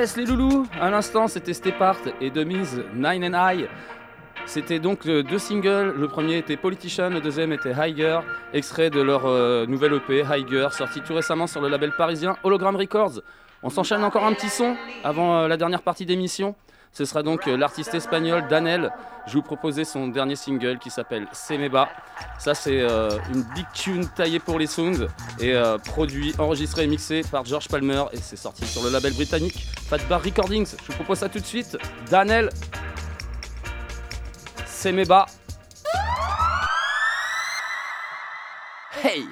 Les loulous, à l'instant c'était Stepart et Demise Nine and High. C'était donc euh, deux singles, le premier était Politician, le deuxième était Higher, extrait de leur euh, nouvelle EP Higher, sorti tout récemment sur le label parisien Hologram Records. On s'enchaîne encore un petit son avant euh, la dernière partie d'émission. Ce sera donc euh, l'artiste espagnol Danel. Je vous proposais son dernier single qui s'appelle Semeba. Ça c'est euh, une big tune taillée pour les sounds et euh, produit, enregistré et mixé par George Palmer et c'est sorti sur le label britannique Fatbar Recordings. Je vous propose ça tout de suite. Danel, Semeba. Hey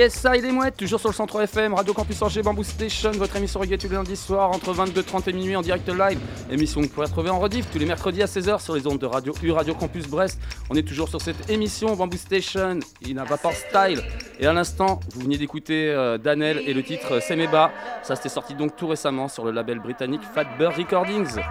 Yes, et les mouettes, toujours sur le centre FM, Radio Campus Angers, Bamboo Station, votre émission reggae tous les lundis entre 22h30 et minuit en direct live. Émission que vous pouvez retrouver en rediff tous les mercredis à 16h sur les ondes de Radio U, Radio Campus Brest. On est toujours sur cette émission Bamboo Station, in a vapor style. Et à l'instant, vous venez d'écouter euh, Danel et le titre euh, Semeba. Ça c'était sorti donc tout récemment sur le label britannique Fatbird Recordings.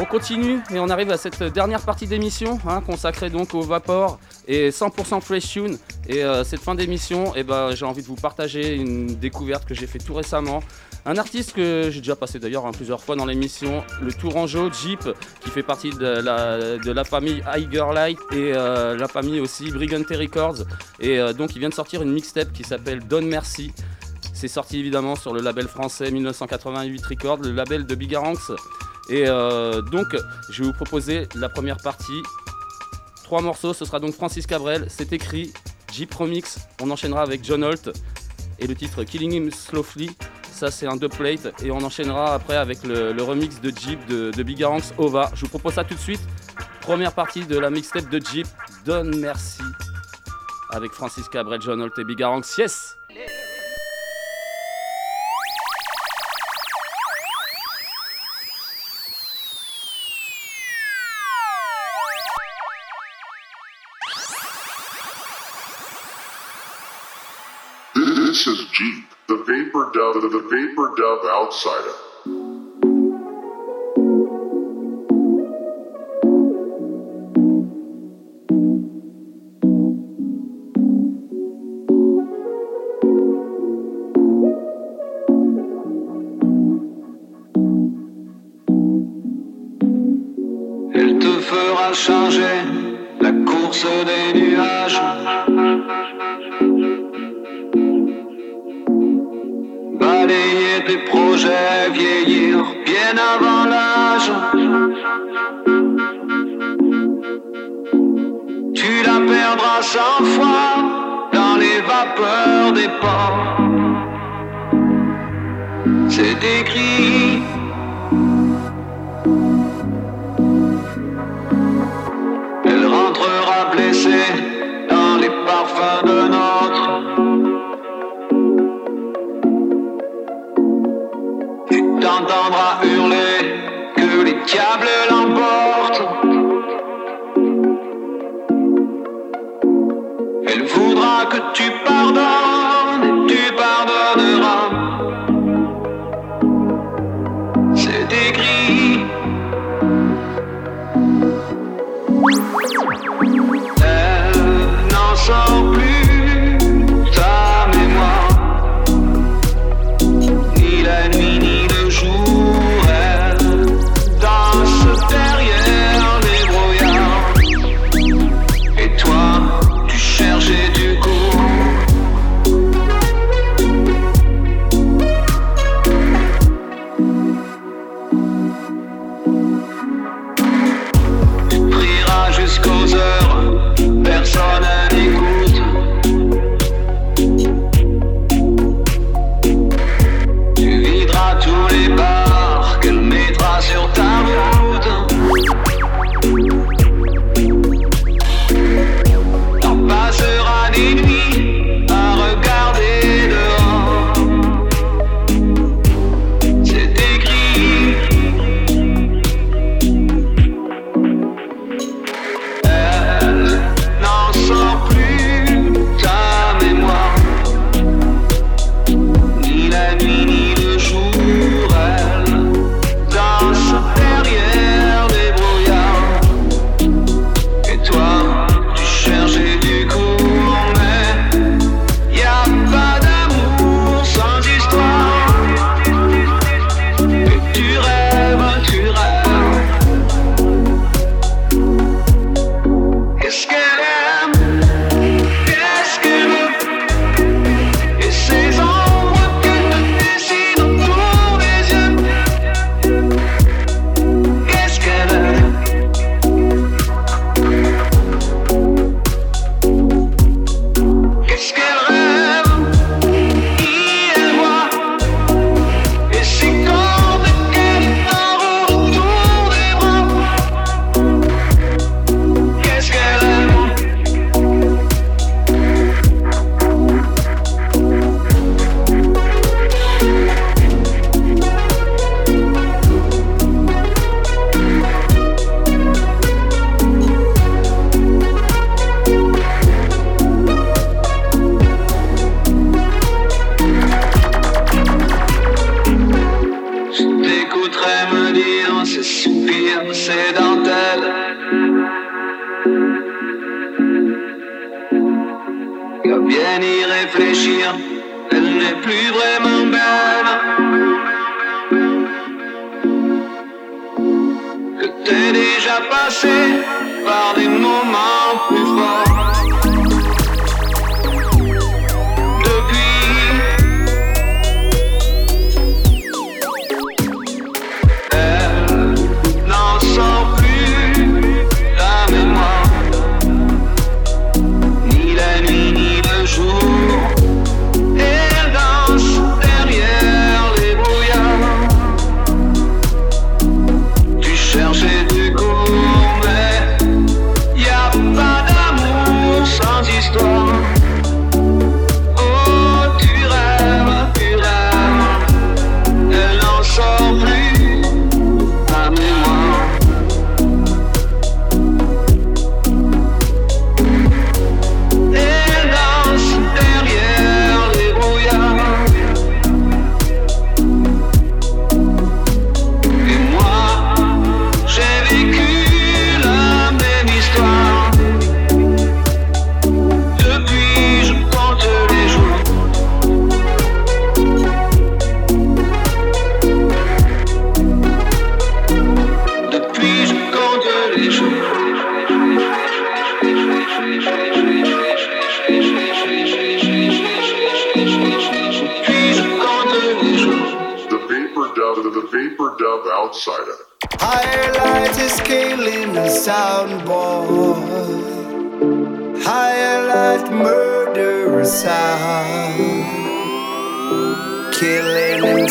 On continue et on arrive à cette dernière partie d'émission hein, consacrée donc au Vapor et 100% Fresh Tune. Et euh, cette fin d'émission, eh ben, j'ai envie de vous partager une découverte que j'ai fait tout récemment. Un artiste que j'ai déjà passé d'ailleurs hein, plusieurs fois dans l'émission, le Tourangeau Jeep, qui fait partie de la, famille Higher Light et euh, la famille aussi Brigante Records. Et euh, donc il vient de sortir une mixtape qui s'appelle Don Merci. C'est sorti évidemment sur le label français 1988 Records, le label de Bigaranx. Et euh, donc, je vais vous proposer la première partie. Trois morceaux, ce sera donc Francis Cabrel, c'est écrit, Jeep Remix, on enchaînera avec John Holt et le titre Killing Him Slowly. Ça, c'est un deux plate et on enchaînera après avec le, remix de Jeep de, de Bigaranx Ova. Je vous propose ça tout de suite. Première partie de la mixtape de Jeep, Donne Merci avec Francis Cabrel, John Holt et Bigaranx. Yes! This is Jeep, the Vapor Dove, the Vapor Dove Outsider. Elle te fera changer la course des nuages. Projets, vieillir bien avant l'âge. Tu la perdras cent fois dans les vapeurs des ports. C'est écrit. Elle rentrera blessée dans les parfums d'un autre. Tu t'entendras hurler que les diables l'emportent. Elle voudra que tu pardonnes dentelles. Qu'à bien y réfléchir, elle n'est plus vraiment belle. Que t'es déjà passé par des moments plus forts.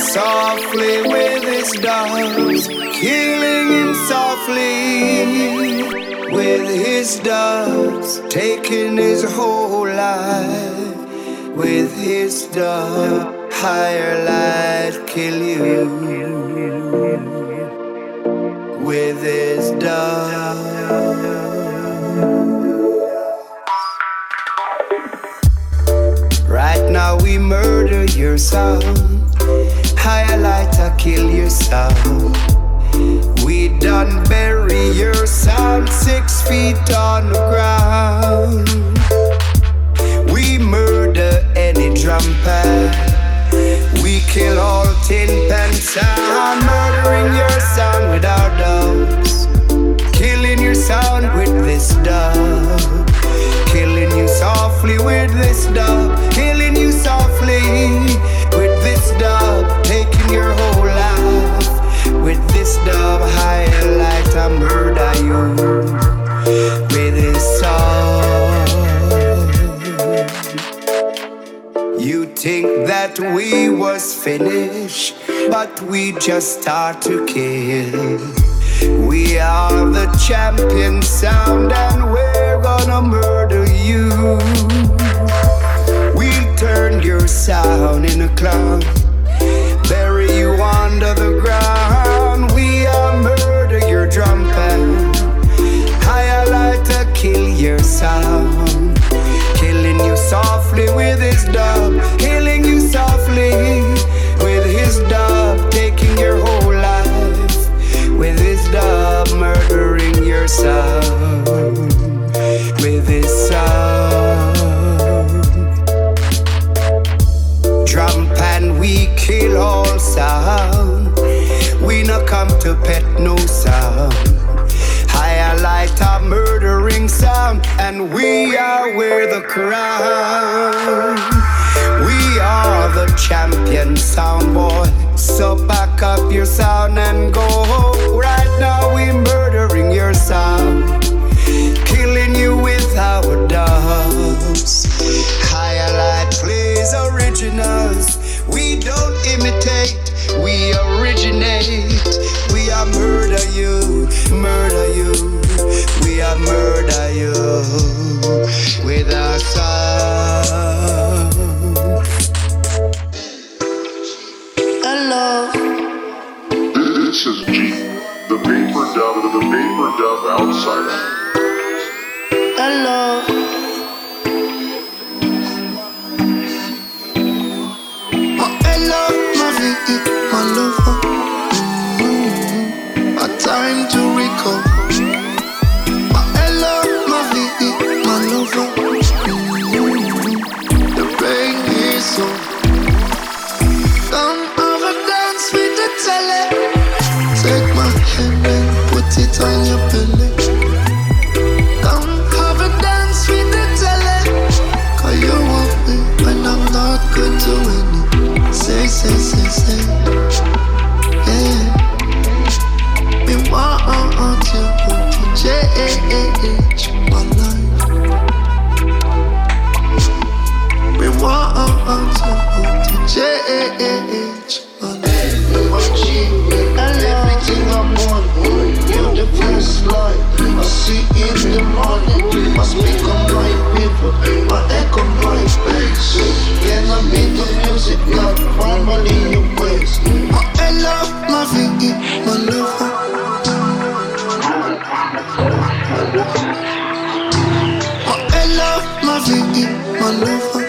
Softly with his doves. Killing him softly with his doves. Taking his whole life with his dove. Higher light kill you with his dove. Right now we murder your sound. Highlight or kill your sound. We done bury your sound six feet on the ground. We murder any pad. We kill all tin pan sound, murdering your sound with our dogs. Killing your sound with this dub. Killing you softly with this dub. Killing you softly dub. Taking your whole life with this dub. Highlight I murder you with this song. You think that we was finished, but we just start to kill. We are the champion sound and we're gonna murder you. We'll turn your sound in a clown, bury you under crown. We are the champion sound boy. So back up your sound and go. Right now we murdering your sound, killing you with our dubs. Higher light plays originals. We don't imitate, we originate. We are murder you, murder you. We are murder you sound. Hello. This is G, the vapor dub, the vapor dub outsider. Hello. My vie, my lover.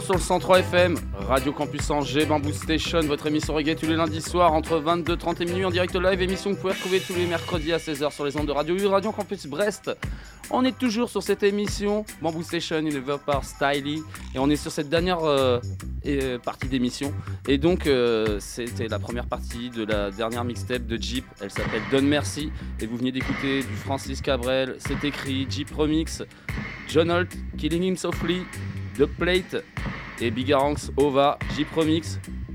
Sur le 103 FM, Radio Campus Angers, Bamboo Station, votre émission reggae tous les lundis soirs entre 22h30 et minuit en direct live, émission que vous pouvez retrouver tous les mercredis à 16h sur les ondes de Radio U, Radio Campus Brest. On est toujours sur cette émission, Bamboo Station, élevé par Styly, et on est sur cette dernière euh, euh, partie d'émission. Et donc, euh, c'était la première partie de la dernière mixtape de Jeep, elle s'appelle Donne Merci, et vous venez d'écouter du Francis Cabrel, c'est écrit, Jeep Remix, John Holt, Killing Him Softly, The Plate et Bigaranx Ova, Jeep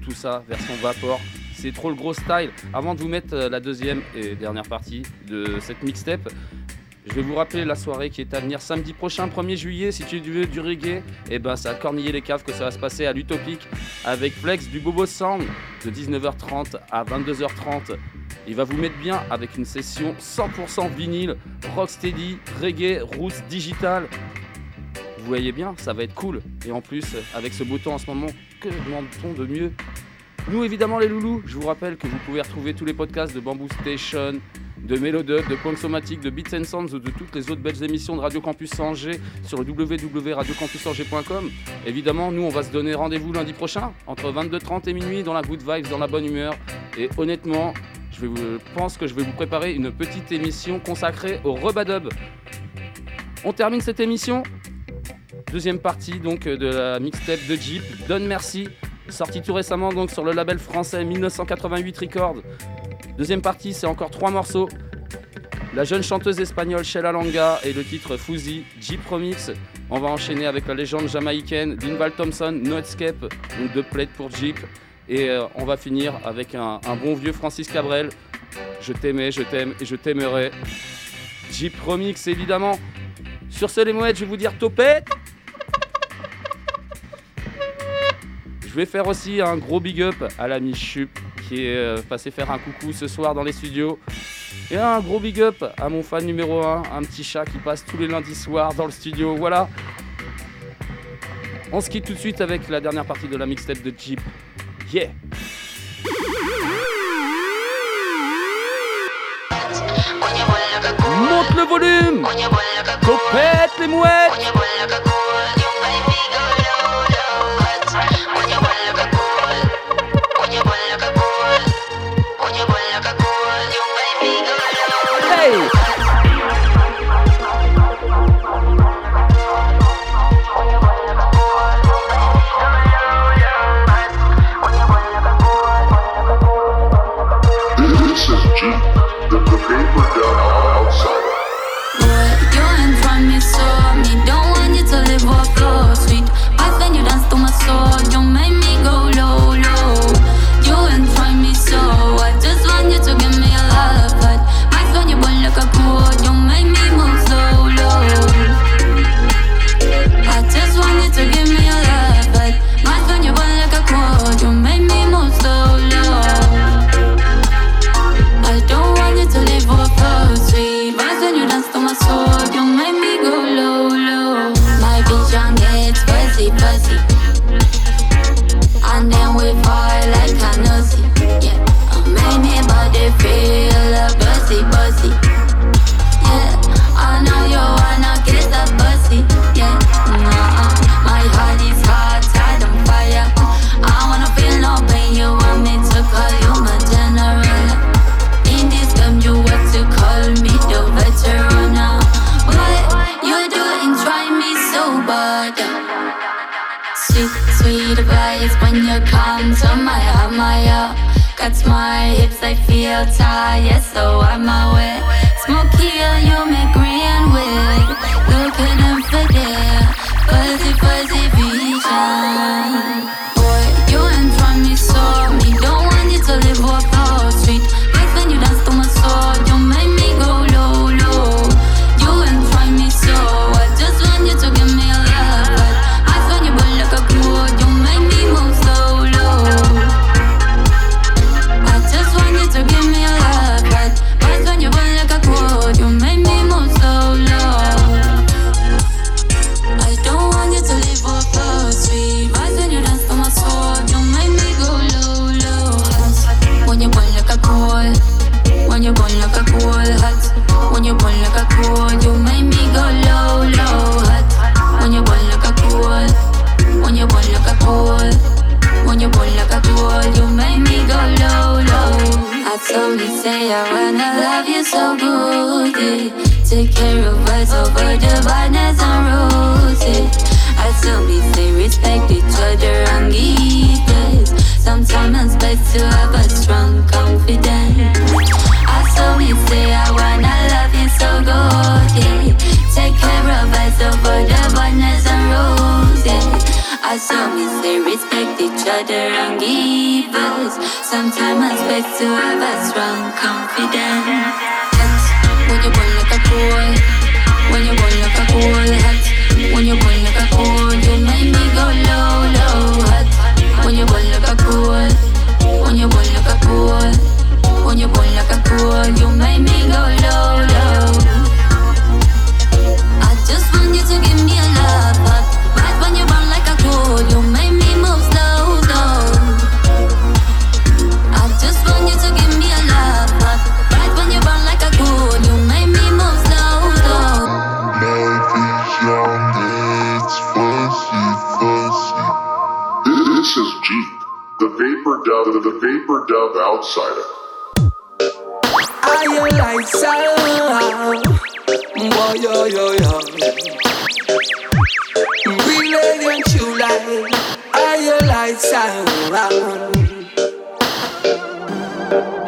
tout ça version Vapor. C'est trop le gros style. Avant de vous mettre euh, la deuxième et dernière partie de cette mixtape, je vais vous rappeler la soirée qui est à venir samedi prochain, 1er juillet. Si tu veux du reggae, et ben c'est à Corniller les Caves que ça va se passer à l'Utopique avec Flex du Bobo Sound de 19h30 à 22h30. Il va vous mettre bien avec une session 100% vinyle, rocksteady, reggae, roots, digital. Vous voyez bien, ça va être cool. Et en plus, avec ce beau temps en ce moment, que demande-t-on de mieux Nous, évidemment, les loulous, je vous rappelle que vous pouvez retrouver tous les podcasts de Bamboo Station, de Mélodub, de Point Somatic, de Beats and Sounds ou de toutes les autres belles émissions de Radio Campus Angers sur le www.radiocampusangers.com. Évidemment, nous, on va se donner rendez-vous lundi prochain entre 22h30 et minuit dans la good vibes, dans la bonne humeur. Et honnêtement, je vous- pense que je vais vous préparer une petite émission consacrée au Rebadub. On termine cette émission. Deuxième partie donc de la mixtape de Jeep, Donne Merci, sortie tout récemment sur le label français 1988 Records. Deuxième partie, c'est encore trois morceaux. La jeune chanteuse espagnole Sheila Langa et le titre Fuzzy, Jeep Remix. On va enchaîner avec la légende jamaïcaine D'Inval Thompson, No Escape, donc deux plates pour Jeep. Et euh, on va finir avec un, bon vieux Francis Cabrel. Je t'aimais, je t'aime et je t'aimerai. Jeep Remix évidemment. Sur ce, les mouettes, je vais vous dire topette. Je vais faire aussi un gros big up à l'ami Chup qui est euh, passé faire un coucou ce soir dans les studios. Et un gros big up à mon fan numéro 1, un petit chat qui passe tous les lundis soirs dans le studio. Voilà. On se quitte tout de suite avec la dernière partie de la mixtape de Jeep. Yeah! Monte le volume! Copette les mouettes. As long as they respect each other and give us Sometimes it's best to have a strong confidence. Hats, When you're born like a cool When you're born like a cool Hats, When you're born like a cool You make me go low, low Hats, When you're born like a cool When you're born like a cool When you're born like a cool You make me go low, low the, the vapor dub outside. Are you like sound? Whoa, yo, yo, yo. Brilliant you like. Are you like sound?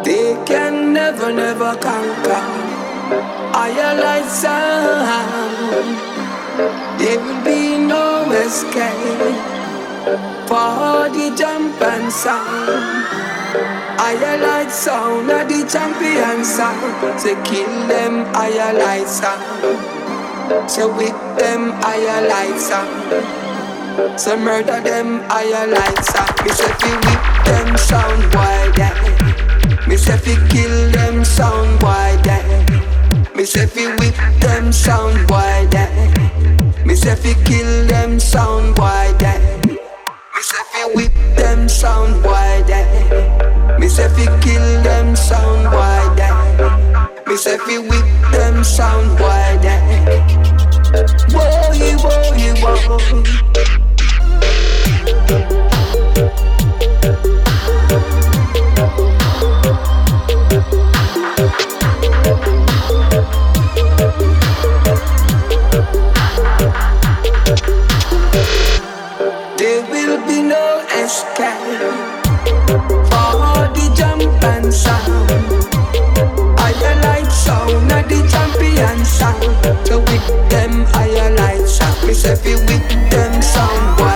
They can never, never conquer. Are you like sound? There will be no escape for the jump and sound. I like sound of the champion sound. Say kill them, I like sound. So with them, I like sound. So murder them, I like sound. Me say fi whip them sound wide yeah. Me say fi kill them sound wide yeah. Me say fi whip them sound wide yeah. Me say fi kill them sound wide yeah. Say fi whip them sound yeah. Me say fi kill them sound yeah. Me say fi whip them sound yeah. Whoa, whoa, whoa. For the jump and sound. I like sound of the champion sound. Them I like sound. Me say with them sound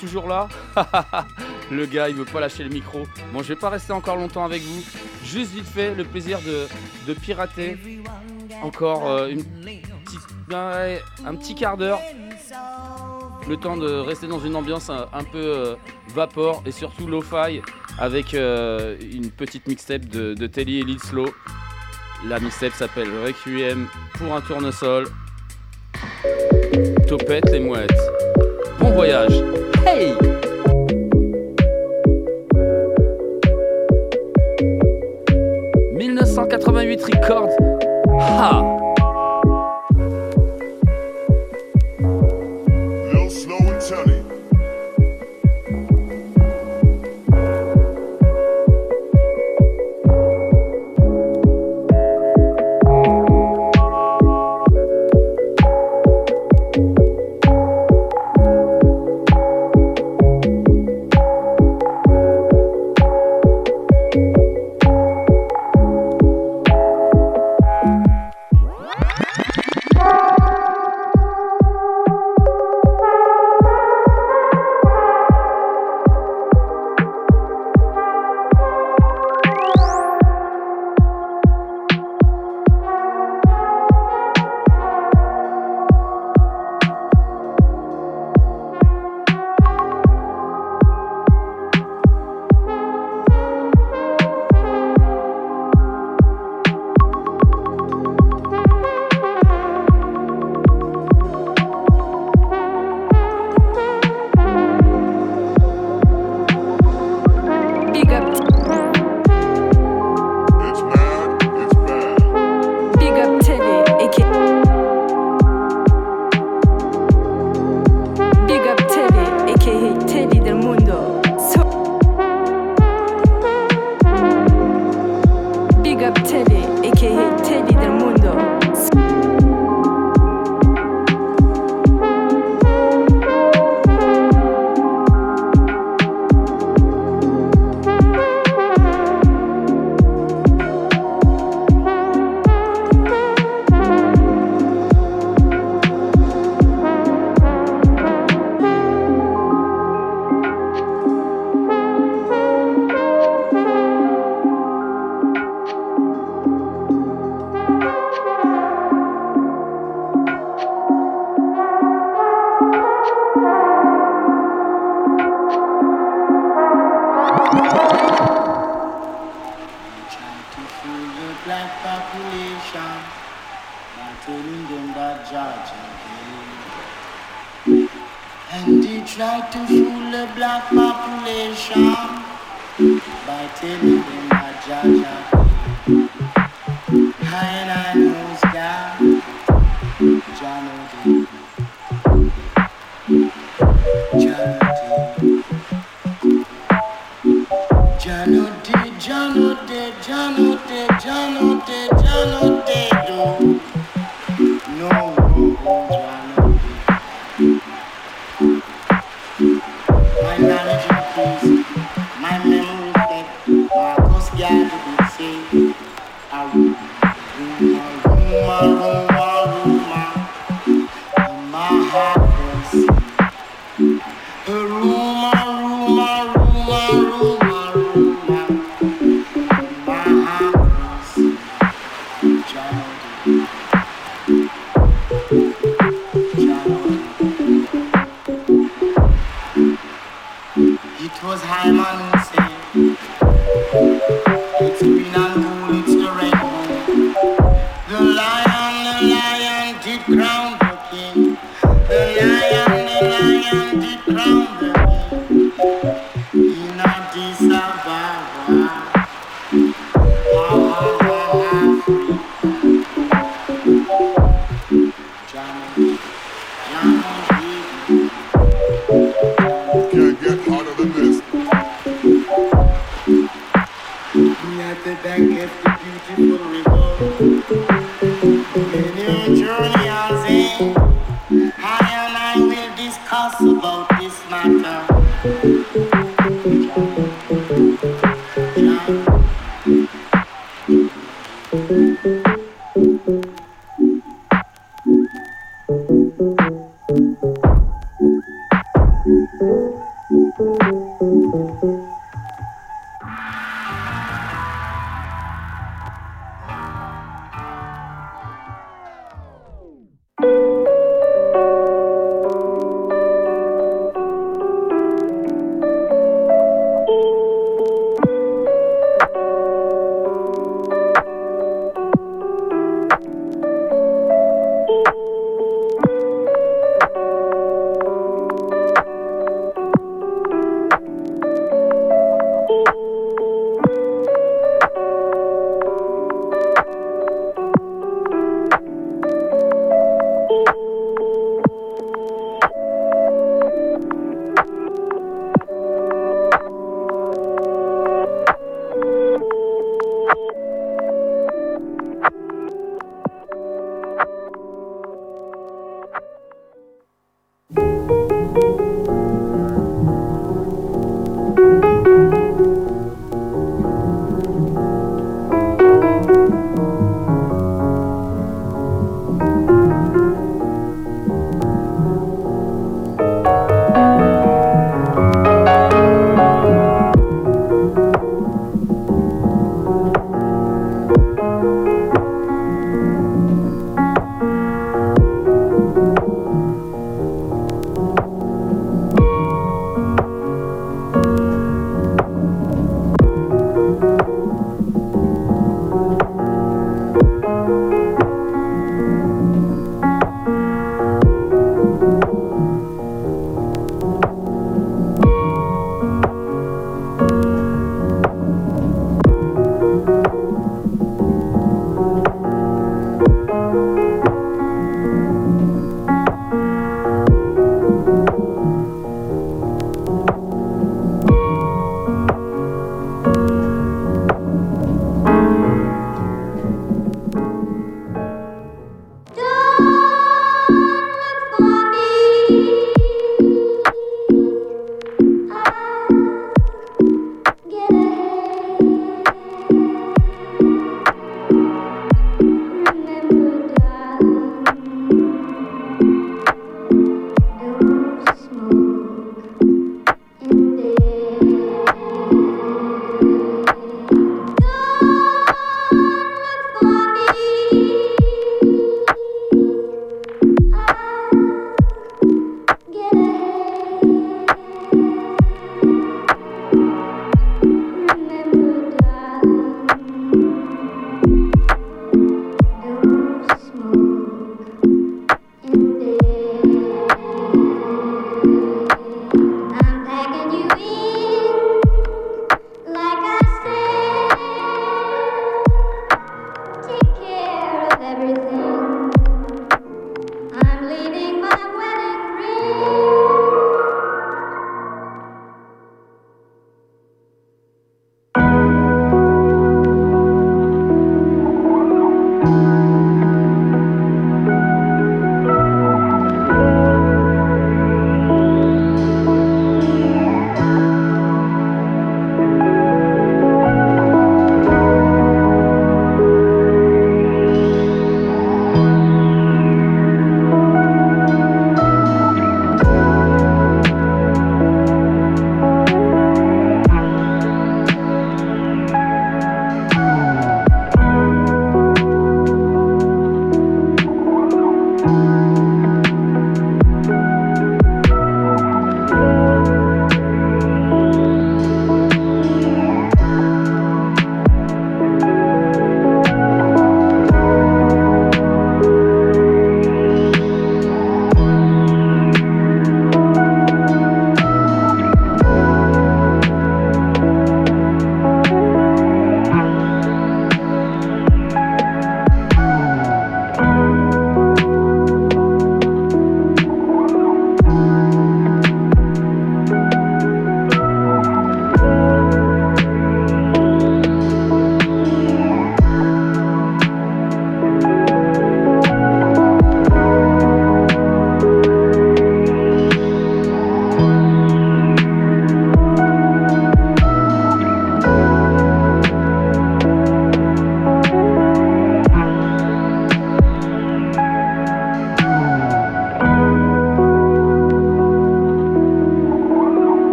toujours là. le gars il veut pas lâcher le micro. Bon je vais pas rester encore longtemps avec vous. Juste vite fait le plaisir de, pirater encore euh, un petit quart d'heure. Le temps de rester dans une ambiance un, peu euh, vapor et surtout lo-fi avec euh, une petite mixtape de, de Telly et Lil Slow. La mixtape s'appelle Requiem pour un tournesol. Topette les mouettes. Bon voyage. Hey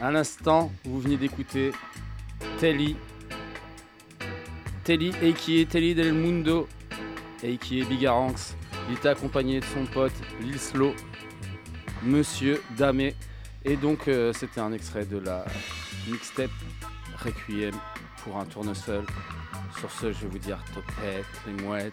À l'instant, vous venez d'écouter Telly. Telly, et qui est Telly del Mundo, et qui est Bigaranx. Il était accompagné de son pote Lil Monsieur Damé. Et donc, euh, c'était un extrait de la mixtape Requiem pour un tournesol. Sur ce, je vais vous dire topette, les.